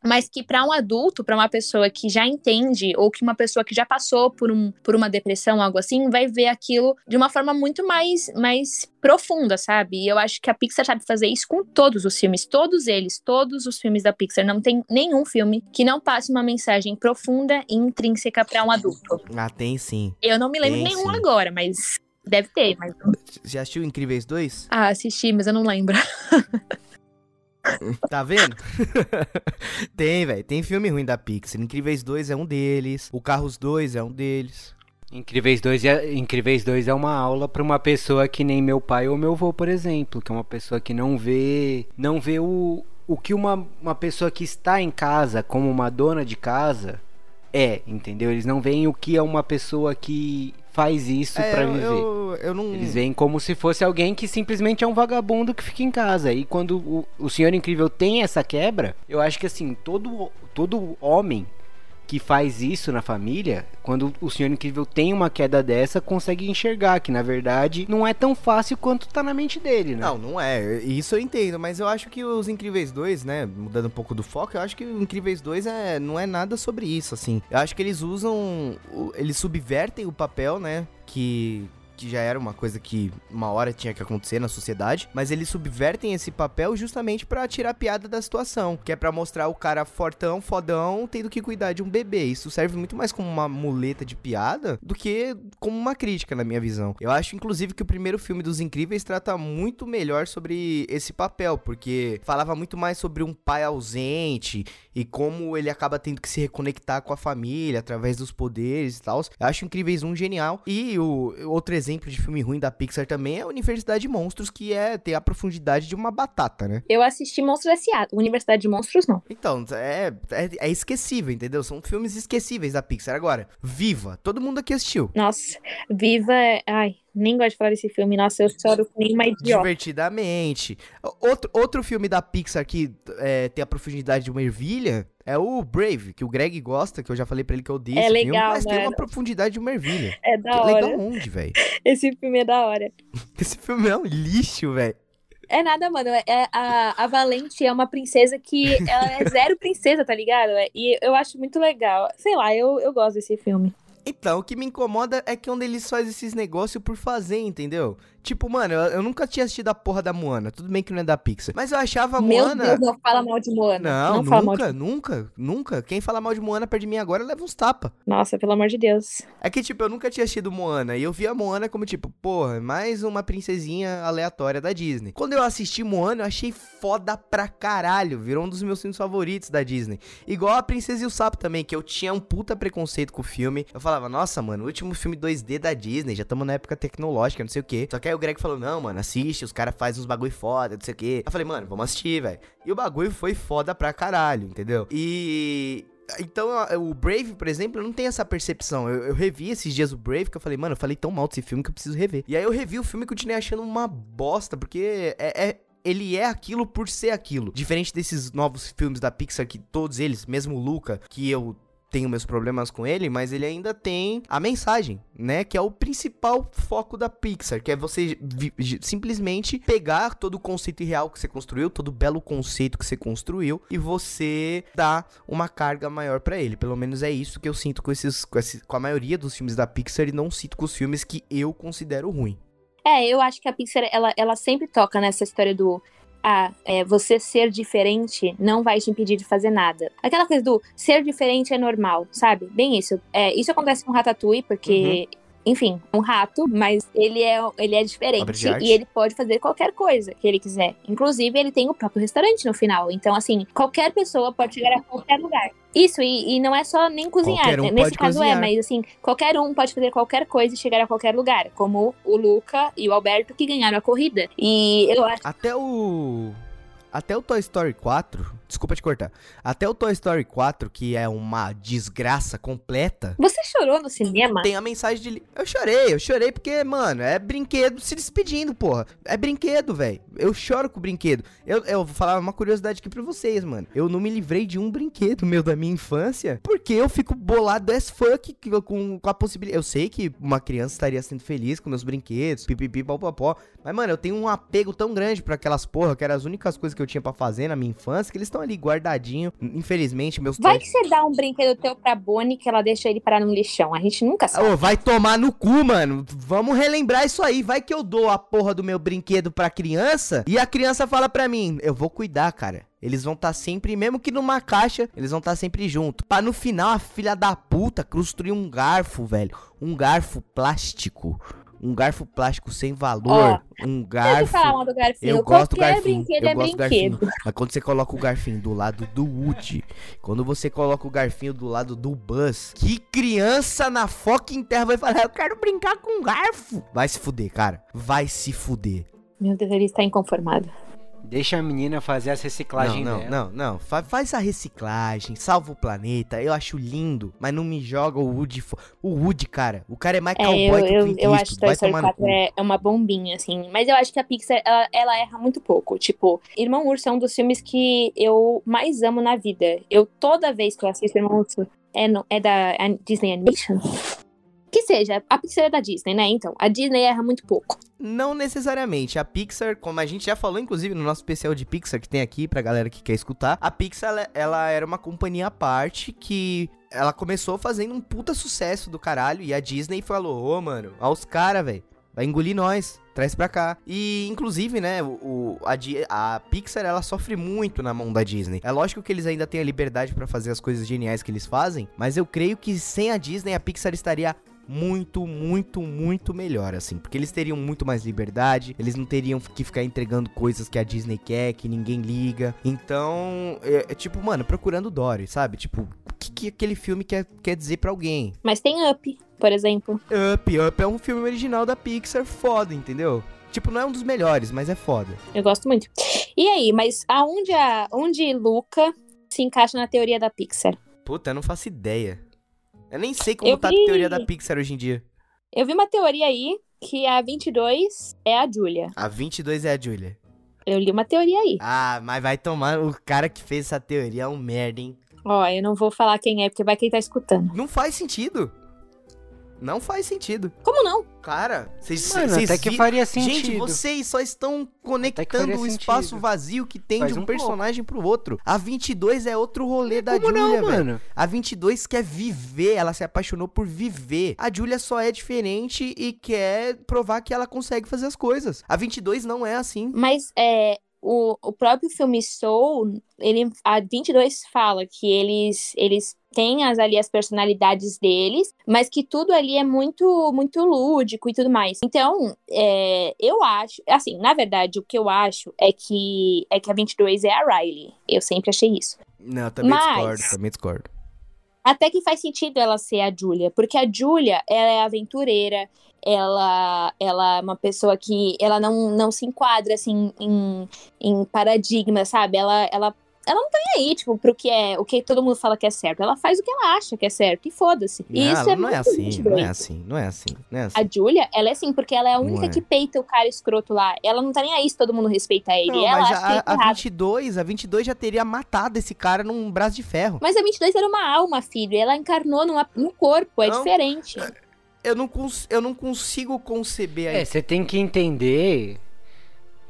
Mas que para um adulto, para uma pessoa que já entende, ou que uma pessoa que já passou por, um, por uma depressão, algo assim, vai ver aquilo de uma forma muito mais, mais profunda, sabe? E eu acho que a Pixar sabe fazer isso com todos os filmes, todos eles, todos os filmes da Pixar. Não tem nenhum filme que não passe uma mensagem profunda e intrínseca para um adulto. Ah, tem sim. Eu não me lembro Tem, nenhum sim. agora, mas deve ter. Mas... Já assistiu Incríveis 2? Ah, assisti, mas eu não lembro. (laughs) Tá vendo? (laughs) tem, velho. Tem filme ruim da Pixar. Incríveis 2 é um deles. O Carros 2 é um deles. Incríveis 2 é, Incríveis 2 é uma aula pra uma pessoa que nem meu pai ou meu avô, por exemplo, que é uma pessoa que não vê, não vê o, o que uma, uma pessoa que está em casa como uma dona de casa é, entendeu? Eles não veem o que é uma pessoa que faz isso É, pra eu, viver. eu, eu não. Eles veem como se fosse alguém que simplesmente é um vagabundo que fica em casa. E quando o, o Senhor Incrível tem essa quebra, eu acho que assim, todo, todo homem que faz isso na família, quando o Senhor Incrível tem uma queda dessa, consegue enxergar que na verdade não é tão fácil quanto tá na mente dele, né? Não, não é. Isso eu entendo, mas eu acho que os Incríveis 2, né, mudando um pouco do foco, eu acho que o Incríveis 2 é, não é nada sobre isso, assim. Eu acho que eles usam, eles subvertem o papel, né, que que já era uma coisa que uma hora tinha que acontecer na sociedade, mas eles subvertem esse papel justamente pra tirar piada da situação, que é pra mostrar o cara fortão, fodão, tendo que cuidar de um bebê. Isso serve muito mais como uma muleta de piada do que como uma crítica, na minha visão. Eu acho, inclusive, que o primeiro filme dos Incríveis trata muito melhor sobre esse papel, porque falava muito mais sobre um pai ausente e como ele acaba tendo que se reconectar com a família através dos poderes e tal. Eu acho Incríveis um genial. E o outro exemplo de filme ruim da Pixar também é a Universidade de Monstros, que é ter a profundidade de uma batata, né? Eu assisti Monstros S.A. Universidade de Monstros, não. Então, é, é, é esquecível, entendeu? São filmes esquecíveis da Pixar. Agora, Viva, todo mundo aqui assistiu. Nossa, Viva. é- Ai, nem gosto de falar desse filme. Nossa, eu choro que nem uma idiota. Divertidamente. Outro, outro filme da Pixar que é, tem a profundidade de uma ervilha é o Brave, que o Greg gosta, que eu já falei pra ele que eu odeio É esse filme, legal, mas tem mano. uma profundidade de uma ervilha. É da hora. legal onde, velho? (laughs) Esse filme é da hora. (laughs) Esse filme é um lixo, velho. É nada, mano. É, a, a Valente é uma princesa que ela é (laughs) zero princesa, tá ligado? E eu acho muito legal. Sei lá, eu, eu gosto desse filme. Então, o que me incomoda é que onde eles fazem esses negócios por fazer, entendeu? Tipo, mano, eu, eu, nunca tinha assistido a porra da Moana. Tudo bem que não é da Pixar. Mas eu achava a Moana. Meu Deus, não fala mal de Moana. Não, não nunca, de... nunca, nunca. Quem fala mal de Moana perto de mim agora leva uns tapas. Nossa, pelo amor de Deus. É que, tipo, eu nunca tinha assistido Moana. E eu vi a Moana como, tipo, porra, mais uma princesinha aleatória da Disney. Quando eu assisti Moana, eu achei foda pra caralho. Virou um dos meus filmes favoritos da Disney. Igual a Princesa e o Sapo também, que eu tinha um puta preconceito com o filme. Eu falava, nossa, mano, último filme 2D da Disney, já estamos na época tecnológica, não sei o quê. Só que aí o Greg falou, não, mano, assiste, os caras fazem uns bagulho foda, não sei o quê. Eu falei, mano, vamos assistir, velho. E o bagulho foi foda pra caralho, entendeu? E então, o Brave, por exemplo, eu não tenho essa percepção. Eu, eu, revi esses dias o Brave, que eu falei, mano, eu falei tão mal desse filme que eu preciso rever. E aí eu revi o filme e continuei achando uma bosta, porque é, é ele é aquilo por ser aquilo. Diferente desses novos filmes da Pixar, que todos eles, mesmo o Luca, que eu tenho meus problemas com ele, mas ele ainda tem a mensagem, né? Que é o principal foco da Pixar, que é você simplesmente pegar todo o conceito real que você construiu, todo o belo conceito que você construiu e você dar uma carga maior para ele. Pelo menos é isso que eu sinto com esses, com esses, com a maioria dos filmes da Pixar e não sinto com os filmes que eu considero ruim. É, eu acho que a Pixar ela, ela sempre toca nessa história do ah, é, você ser diferente não vai te impedir de fazer nada. Aquela coisa do ser diferente é normal, sabe? Bem isso. É, isso acontece com Ratatouille, porque uhum enfim, um rato, mas ele é, ele é diferente e ele pode fazer qualquer coisa que ele quiser. Inclusive, ele tem o próprio restaurante no final. Então, assim, qualquer pessoa pode chegar a qualquer lugar. Isso, e, e não é só nem cozinhar. Um Nesse caso é, cozinhar. é, mas assim, qualquer um pode fazer qualquer coisa e chegar a qualquer lugar. Como o Luca e o Alberto que ganharam a corrida. E eu acho. Até o. Até o Toy Story 4, Desculpa te cortar. Até o Toy Story 4, que é uma desgraça completa. Você chorou no cinema? Tem a mensagem de. Eu chorei, eu chorei porque, mano, é brinquedo se despedindo, porra. É brinquedo, velho. Eu choro com o brinquedo. Eu, eu vou falar uma curiosidade aqui pra vocês, mano. Eu não me livrei de um brinquedo meu da minha infância porque eu fico bolado as fuck com, com a possibilidade. Eu sei que uma criança estaria sendo feliz com meus brinquedos, pipipi, popopó. Mas, mano, eu tenho um apego tão grande para aquelas porra, que eram as únicas coisas que eu tinha para fazer na minha infância, que eles estão ali guardadinho. Infelizmente, meus Vai que você dá um brinquedo teu pra Bonnie que ela deixa ele parar no lixão. A gente nunca sabe. Ô, vai tomar no cu, mano. Vamos relembrar isso aí. Vai que eu dou a porra do meu brinquedo pra criança e a criança fala pra mim: Eu vou cuidar, cara. Eles vão estar tá sempre, mesmo que numa caixa, eles vão estar tá sempre junto. Pra no final a filha da puta construir um garfo, velho. Um garfo plástico um garfo plástico sem valor, um garfo. Do garfinho. Eu gosto do garfinho. Eu é gosto do garfinho. Mas quando você coloca o garfinho do lado do Woody, quando você coloca o garfinho do lado do Buzz, que criança na fucking terra vai falar: "Eu quero brincar com um garfo". Vai se fuder, cara. Vai se fuder. Meu Deus, ele está inconformado. Deixa a menina fazer essa reciclagem não, não, dela. Não, não, Fa faz a reciclagem, salva o planeta. Eu acho lindo, mas não me joga o Woody. O Woody, cara. O cara é mais é, cowboy eu, que o Clint Eu acho que Toy Story 4 é, é, uma bombinha, assim. Mas eu acho que a Pixar, ela, ela, erra muito pouco. Tipo, Irmão Urso é um dos filmes que eu mais amo na vida. Eu, toda vez que eu assisto Irmão Urso, é, no, é da Disney Animation. Que seja, a Pixar é da Disney, né? Então, a Disney erra muito pouco. Não necessariamente. A Pixar, como a gente já falou, inclusive, no nosso especial de Pixar que tem aqui pra galera que quer escutar, a Pixar, ela, ela era uma companhia à parte que ela começou fazendo um puta sucesso do caralho e a Disney falou, ô, oh, mano, aos caras, velho. Vai engolir nós, traz pra cá. E, inclusive, né, o, a, a, Pixar, ela sofre muito na mão da Disney. É lógico que eles ainda têm a liberdade para fazer as coisas geniais que eles fazem, mas eu creio que sem a Disney, a Pixar estaria muito, muito, muito melhor, assim. Porque eles teriam muito mais liberdade, eles não teriam que ficar entregando coisas que a Disney quer, que ninguém liga. Então, é, é tipo, mano, procurando Dory, sabe? Tipo, o que, que aquele filme quer, quer dizer para alguém? Mas tem Up, por exemplo. Up, Up é um filme original da Pixar foda, entendeu? Tipo, não é um dos melhores, mas é foda. Eu gosto muito. E aí, mas aonde a onde Luca se encaixa na teoria da Pixar? Puta, eu não faço ideia. Eu nem sei como eu tá vi... a teoria da Pixar hoje em dia. Eu vi uma teoria aí que a 22 é a Julia. A 22 é a Julia. Eu li uma teoria aí. Ah, mas vai tomar. O cara que fez essa teoria é um merda, hein? Ó, eu não vou falar quem é, porque vai quem tá escutando. Não faz sentido. Não faz sentido. Como não? Cara, vocês Mano, vocês até que faria sentido. Gente, vocês só estão conectando o espaço sentido. vazio que tem Faz de um, um personagem pro outro. A 22 é outro rolê da Como Julia, não, velho. mano? A 22 quer viver, ela se apaixonou por viver. A Julia só é diferente e quer provar que ela consegue fazer as coisas. A 22 não é assim. Mas é, o, o próprio filme Soul, ele, a 22 fala que eles, eles têm as, ali as personalidades deles, mas que tudo ali é muito muito lúdico e tudo mais. Então, é, eu acho, assim, na verdade, o que eu acho é que é que a 22 é a Riley. Eu sempre achei isso. Não, também Mas- discordo, também discordo. Até que faz sentido ela ser a Julia, porque a Julia, ela é aventureira, ela, ela é uma pessoa que ela não, não se enquadra assim em, em paradigma, sabe? Ela, ela, ela não tá nem aí, tipo, pro que é o que todo mundo fala que é certo. Ela faz o que ela acha que é certo e foda-se. E não, isso é não é assim, não é assim, não é assim, não é assim. A Julia, ela é assim, porque ela é a única é. que peita o cara escroto lá. Ela não tá nem aí se todo mundo respeita ele. Não, ela mas acha que ele a, tá a errado. 22, a 22 já teria matado esse cara num braço de ferro. Mas a 22 era uma alma, filho. Ela encarnou numa, num corpo, é Não. diferente. Eu não, cons- eu não consigo conceber a É, você tem que entender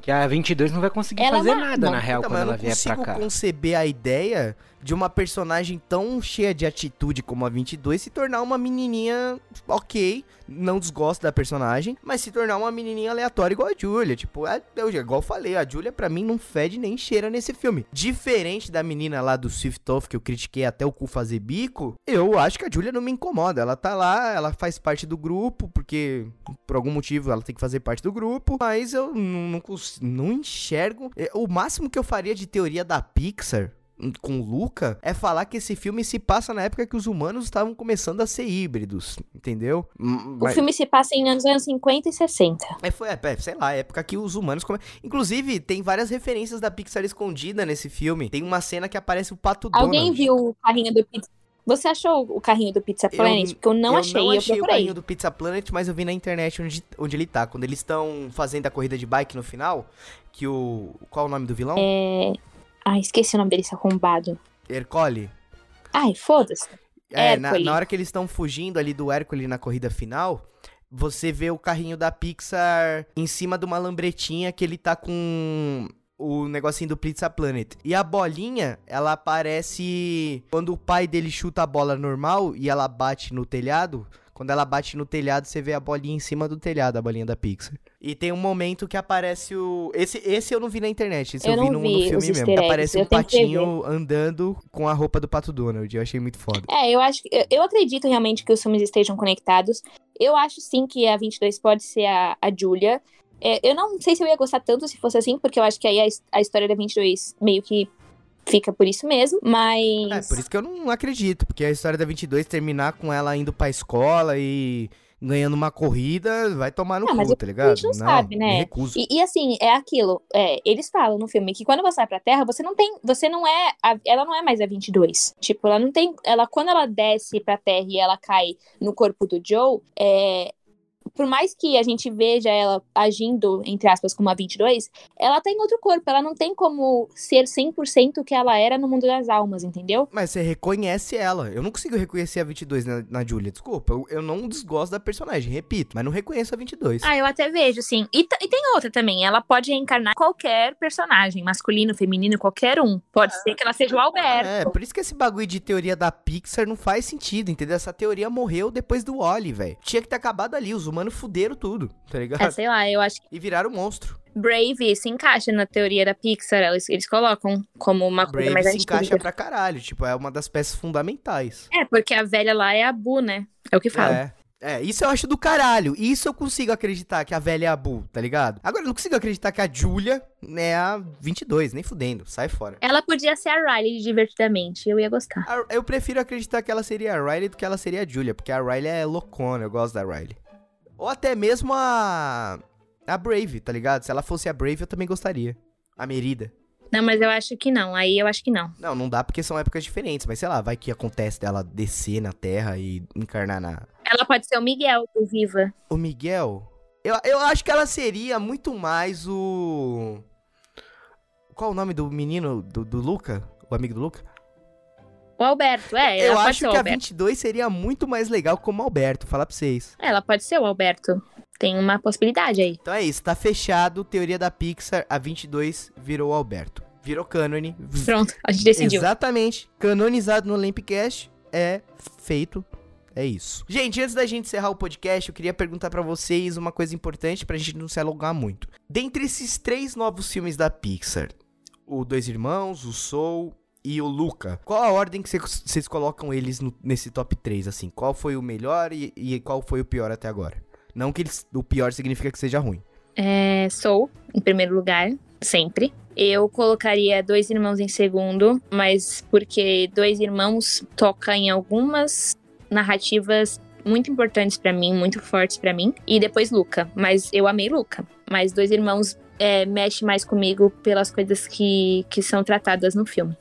que a 22 não vai conseguir Ela fazer nada não, na real Então, quando eu ela não vier pra consigo cá. conceber a ideia de uma personagem tão cheia de atitude como a 22 se tornar uma menininha ok, não desgosto da personagem, mas se tornar uma menininha aleatória igual a Julia. Tipo, é, eu, já- igual eu falei, a Julia pra mim não fede nem cheira nesse filme. Diferente da menina lá do Swift Off que eu critiquei até o cu fazer bico, eu acho que a Julia não me incomoda. Ela tá lá, ela faz parte do grupo, porque por algum motivo ela tem que fazer parte do grupo, mas eu não, não, não enxergo. É, O máximo que eu faria de teoria da Pixar com o Luca é falar que esse filme se passa na época que os humanos estavam começando a ser híbridos, entendeu? Hum, O mas- filme se passa em anos, anos 50 e 60. é, foi, é, é, sei lá, época que os humanos. Come... Inclusive, tem várias referências da Pixar escondida nesse filme. Tem uma cena que aparece o Pato Alguém Donald. viu o carrinho do Pizza? Você achou o carrinho do Pizza Eu- Planet? Porque eu não eu achei, não eu achei o procurei. carrinho do Pizza Planet, mas eu vi na internet onde, onde ele tá. Quando eles estão fazendo a corrida de bike no final, que o... Qual o nome do vilão? É... Ai, esqueci o nome dele, esse arrombado. Hercole. Ai, foda-se. É, na, na hora que eles estão fugindo ali do Hércules na corrida final, você vê o carrinho da Pixar em cima de uma lambretinha que ele tá com o negocinho do Pizza Planet. E a bolinha, ela aparece quando o pai dele chuta a bola normal e ela bate no telhado. Quando ela bate no telhado, você vê a bolinha em cima do telhado, a bolinha da Pixar. E tem um momento que aparece o. Esse, esse eu não vi na internet, esse eu, Eu vi não no, vi no filme mesmo. Que eggs, aparece um patinho andando com a roupa do Pato Donald. Eu achei muito foda. É, eu acho que. eu- acredito realmente que os filmes estejam conectados. Eu acho sim que a 22 pode ser a, a Julia. É, eu não sei se eu ia gostar tanto se fosse assim, porque eu acho que aí a, a história da 22 meio que fica por isso mesmo. Mas. É, por isso que eu não acredito, porque a história da 22 terminar com ela indo pra escola e ganhando uma corrida, vai tomar no mas cu, tá ligado? gente não sabe, né? recuso. E, e, assim, é aquilo. é, eles falam no filme que quando você vai pra Terra, você não tem. Você não é. a- ela não é mais a 22. Tipo, ela não tem. Ela, quando ela desce pra Terra e ela cai no corpo do Joe, é. Por mais que a gente veja ela agindo, entre aspas, como a 22, ela tá em outro corpo. Ela não tem como ser 100% o que ela era no mundo das almas, entendeu? Mas você reconhece ela. Eu não consigo reconhecer a 22 na, na Julia, desculpa. Eu, eu não desgosto da personagem, repito, mas não reconheço a 22. Ah, eu até vejo, sim. E, e tem outra também. Ela pode reencarnar qualquer personagem, masculino, feminino, qualquer um. Pode ser que ela seja o Alberto. É, por isso que esse bagulho de teoria da Pixar não faz sentido, entendeu? Essa teoria morreu depois do Wally, velho. Tinha que ter acabado ali, os humanos fuderam tudo, tá ligado? É, sei lá, eu acho que E viraram monstro. Brave se encaixa na teoria da Pixar. Eles, eles colocam como uma coisa Brave mais se antiga. encaixa pra caralho, tipo, é uma das peças fundamentais. É, porque a velha lá é a Bu, né? É o que fala. É. É, isso eu acho do caralho. Isso eu consigo acreditar que a velha é a Bull, tá ligado? Agora eu não consigo acreditar que a Julia é a 22, nem fudendo. Sai fora. Ela podia ser a Riley divertidamente. Eu ia gostar. A- Eu prefiro acreditar que ela seria a Riley do que ela seria a Julia, porque a Riley é loucona, eu gosto da Riley. Ou até mesmo a. A Brave, tá ligado? Se ela fosse a Brave, eu também gostaria. A Merida. Não, mas eu acho que não. Aí eu acho que não. Não, não dá porque são épocas diferentes, mas sei lá, vai que acontece dela descer na Terra e encarnar na. Ela pode ser o Miguel do Viva. O Miguel. Eu, eu acho que ela seria muito mais o. Qual o nome do menino do, do Luca? O amigo do Luca? O Alberto, é. Eu acho que a Alberto. 22 seria muito mais legal como Alberto, falar pra vocês. Ela pode ser o Alberto. Tem uma possibilidade aí. Então é isso, tá fechado, teoria da Pixar, a 22 virou o Alberto. Virou cânone. Pronto, a gente decidiu. Exatamente, canonizado no Lampcast, é feito. É isso. Gente, antes da gente encerrar o podcast, eu queria perguntar pra vocês uma coisa importante pra gente não se alongar muito. Dentre esses três novos filmes da Pixar, o Dois Irmãos, o Soul e o Luca, qual a ordem que vocês- colocam eles no- nesse top 3, assim? Qual foi o melhor e, e qual foi o pior até agora? Não que eles- o pior significa que seja ruim. É, Sou, em primeiro lugar, sempre. Eu colocaria Dois Irmãos em segundo, mas porque Dois Irmãos toca em algumas narrativas muito importantes pra mim, muito fortes pra mim. E depois Luca, mas eu amei Luca. Mas Dois Irmãos é, mexe mais comigo pelas coisas que, que são tratadas no filme.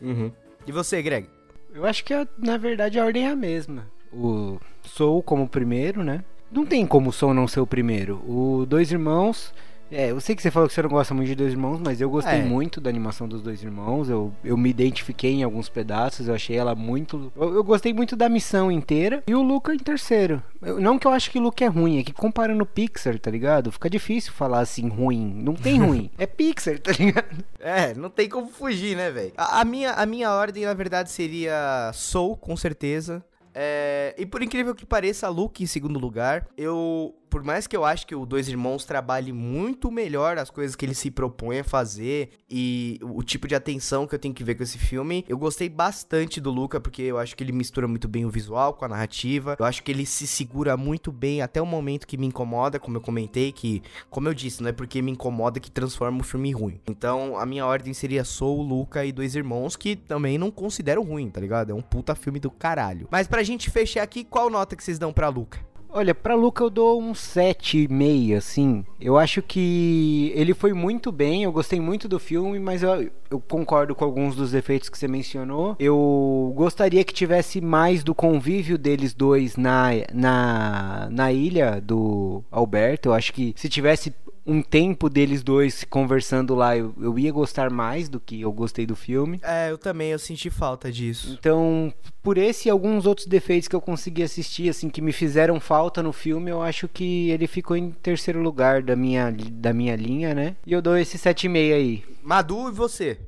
E você, Greg? Eu acho que, a- na verdade, a ordem é a mesma. O Soul como primeiro, né? Não tem como o Soul não ser o primeiro. O Dois Irmãos... É, eu sei que você falou que você não gosta muito de Dois Irmãos, mas eu gostei É. muito da animação dos Dois Irmãos. Eu, eu me identifiquei em alguns pedaços, eu achei ela muito... Eu, eu gostei muito da missão inteira. E o Luca em terceiro. Eu- não que eu acho que o Luca é ruim, é que comparando o Pixar, tá ligado? Fica difícil falar assim, ruim. Não tem ruim. (laughs) é Pixar, tá ligado? É, não tem como fugir, né, velho? A, a minha, a minha ordem, na verdade, seria Soul, com certeza. É, e por incrível que pareça, Luke em segundo lugar. Eu, por mais que eu acho que o Dois Irmãos trabalhe muito melhor as coisas que ele se propõe a fazer e o tipo de atenção que eu tenho que ver com esse filme, eu gostei bastante do Luca, porque eu acho que ele mistura muito bem o visual com a narrativa. Eu acho que ele se segura muito bem até o momento que me incomoda, como eu comentei, que, como eu disse, não é porque me incomoda que transforma o filme ruim. Então, a minha ordem seria Soul, Luca e Dois Irmãos, que também não considero ruim, tá ligado? É um puta filme do caralho. Mas pra gente fechar aqui, qual nota que vocês dão pra Luca? Olha, pra Luca eu dou um 7,5, assim. Eu acho que ele foi muito bem, eu gostei muito do filme, mas eu, eu concordo com alguns dos defeitos que você mencionou. Eu gostaria que tivesse mais do convívio deles dois na, na, na ilha do Alberto. Eu acho que se tivesse um tempo deles dois conversando lá, eu, eu ia gostar mais do que eu gostei do filme. É, eu também, eu senti falta disso. Então, por esse e alguns outros defeitos que eu consegui assistir, assim, que me fizeram falta no filme, eu acho que ele ficou em terceiro lugar da minha, da minha linha, né? E eu dou esse 7,5 aí. Madu, e você?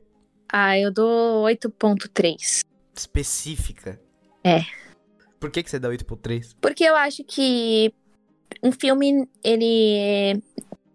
Ah, eu dou 8.3. Específica. É. Por que, que você dá 8.3? Porque eu acho que um filme, ele.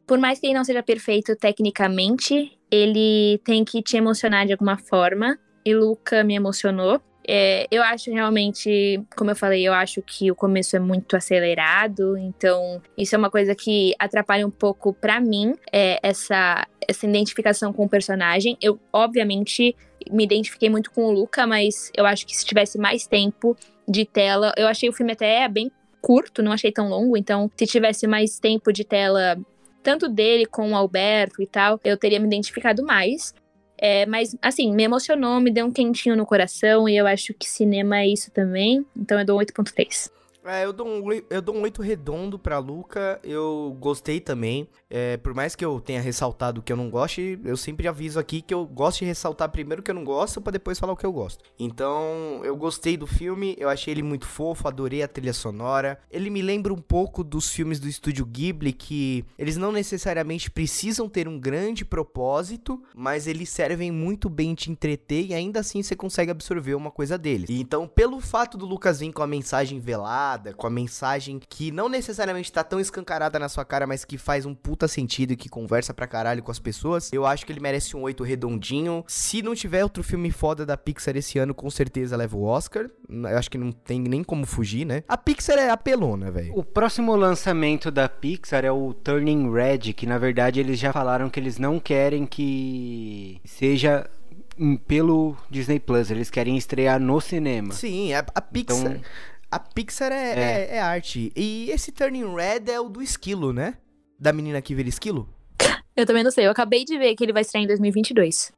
Por mais que ele não seja perfeito tecnicamente, ele tem que te emocionar de alguma forma. E Luca me emocionou. É, eu acho realmente, como eu falei, eu acho que o começo é muito acelerado, então isso é uma coisa que atrapalha um pouco pra mim é, essa, essa identificação com o personagem. Eu, obviamente, me identifiquei muito com o Luca, mas eu acho que se tivesse mais tempo de tela, eu achei o filme até bem curto, não achei tão longo, então se tivesse mais tempo de tela, tanto dele com o Alberto e tal, eu teria me identificado mais. É, mas, assim, me emocionou, me deu um quentinho no coração e eu acho que cinema é isso também. Então eu dou 8.3. É, eu dou, um, eu dou um 8 redondo pra Luca, eu gostei também. É, por mais que eu tenha ressaltado que eu não goste, eu sempre aviso aqui que eu gosto de ressaltar primeiro o que eu não gosto pra depois falar o que eu gosto. Então, eu gostei do filme, eu achei ele muito fofo, adorei a trilha sonora. Ele me lembra um pouco dos filmes do estúdio Ghibli, que eles não necessariamente precisam ter um grande propósito, mas eles servem muito bem te entreter e ainda assim você consegue absorver uma coisa deles. Então, pelo fato do Lucas vir com a mensagem velada, com a mensagem que não necessariamente tá tão escancarada na sua cara, mas que faz um puta sentido e que conversa pra caralho com as pessoas, eu acho que ele merece um 8 redondinho. Se não tiver outro filme foda da Pixar esse ano, com certeza leva o Oscar. Eu acho que não tem nem como fugir, né? A Pixar é apelona, velho. O próximo lançamento da Pixar é o Turning Red, que na verdade eles já falaram que eles não querem que seja pelo Disney Plus, eles querem estrear no cinema. Sim, a, a Pixar. Então- A Pixar é, É. é- é arte. E esse Turning Red é o do esquilo, né? Da menina que vira esquilo? Eu também não sei, eu acabei de ver que ele vai estrear em 2022.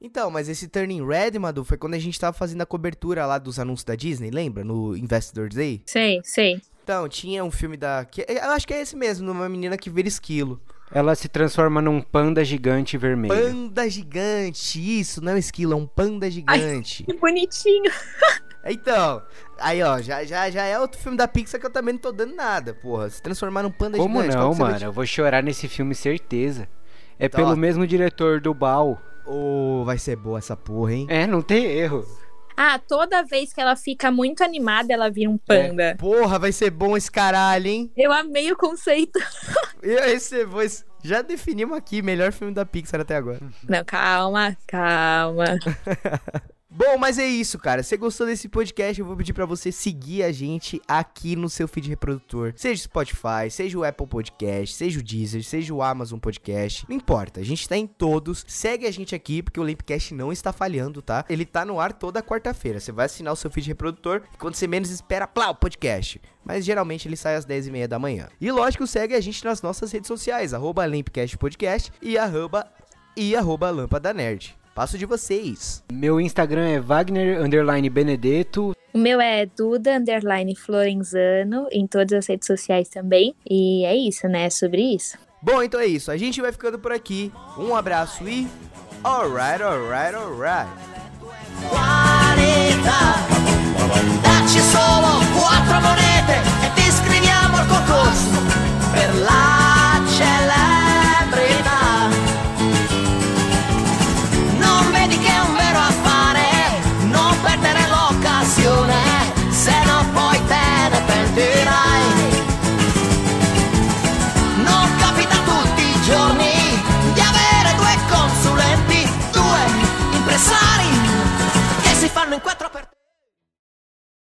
Então, mas esse Turning Red, Madu, foi quando a gente tava fazendo a cobertura lá dos anúncios da Disney, lembra? No Investor Day. Sei, sei. Então, tinha um filme da. Que, eu acho que é esse mesmo, uma menina que vira esquilo. Ela se transforma num panda gigante vermelho. Panda gigante, isso, não é um esquilo, é um panda gigante. Que bonitinho. Então, aí ó, já, já, já é outro filme da Pixar que eu também não tô dando nada, porra. Se transformar num panda Como gigante. não, você vai mano? Eu vou chorar nesse filme, certeza. É Tá. pelo mesmo diretor do Bal. Ô, vai ser boa essa porra, hein? É, não tem erro. Ah, toda vez que ela fica muito animada, ela vira um panda. Porra, vai ser bom esse caralho, hein? Eu amei o conceito. Eu recebo esse... Já definimos aqui, melhor filme da Pixar até agora. Não, calma, calma. (laughs) Bom, mas é isso, cara. Se você gostou desse podcast, eu vou pedir pra você seguir a gente aqui no seu feed reprodutor. Seja o Spotify, seja o Apple Podcast, seja o Deezer, seja o Amazon Podcast. Não importa, a gente tá em todos. Segue a gente aqui, porque o Limpcast não está falhando, tá? Ele tá no ar toda quarta-feira. Você vai assinar o seu feed reprodutor e quando você menos espera, plá, o podcast. Mas geralmente ele sai às 10h30 da manhã. E lógico, segue a gente nas nossas redes sociais, arroba Limpcast Podcast e arroba, e arroba Lâmpada Nerd. Passo de vocês. Meu Instagram é Wagner underline Benedetto. O meu é Duda Underline Florenzano, em todas as redes sociais também. E é isso, né? É sobre isso. Bom, então é isso. A gente vai ficando por aqui. Um abraço e. Alright, alright, alright. qualità. Dacci solo quattro monete e ti iscriviamo al concorso.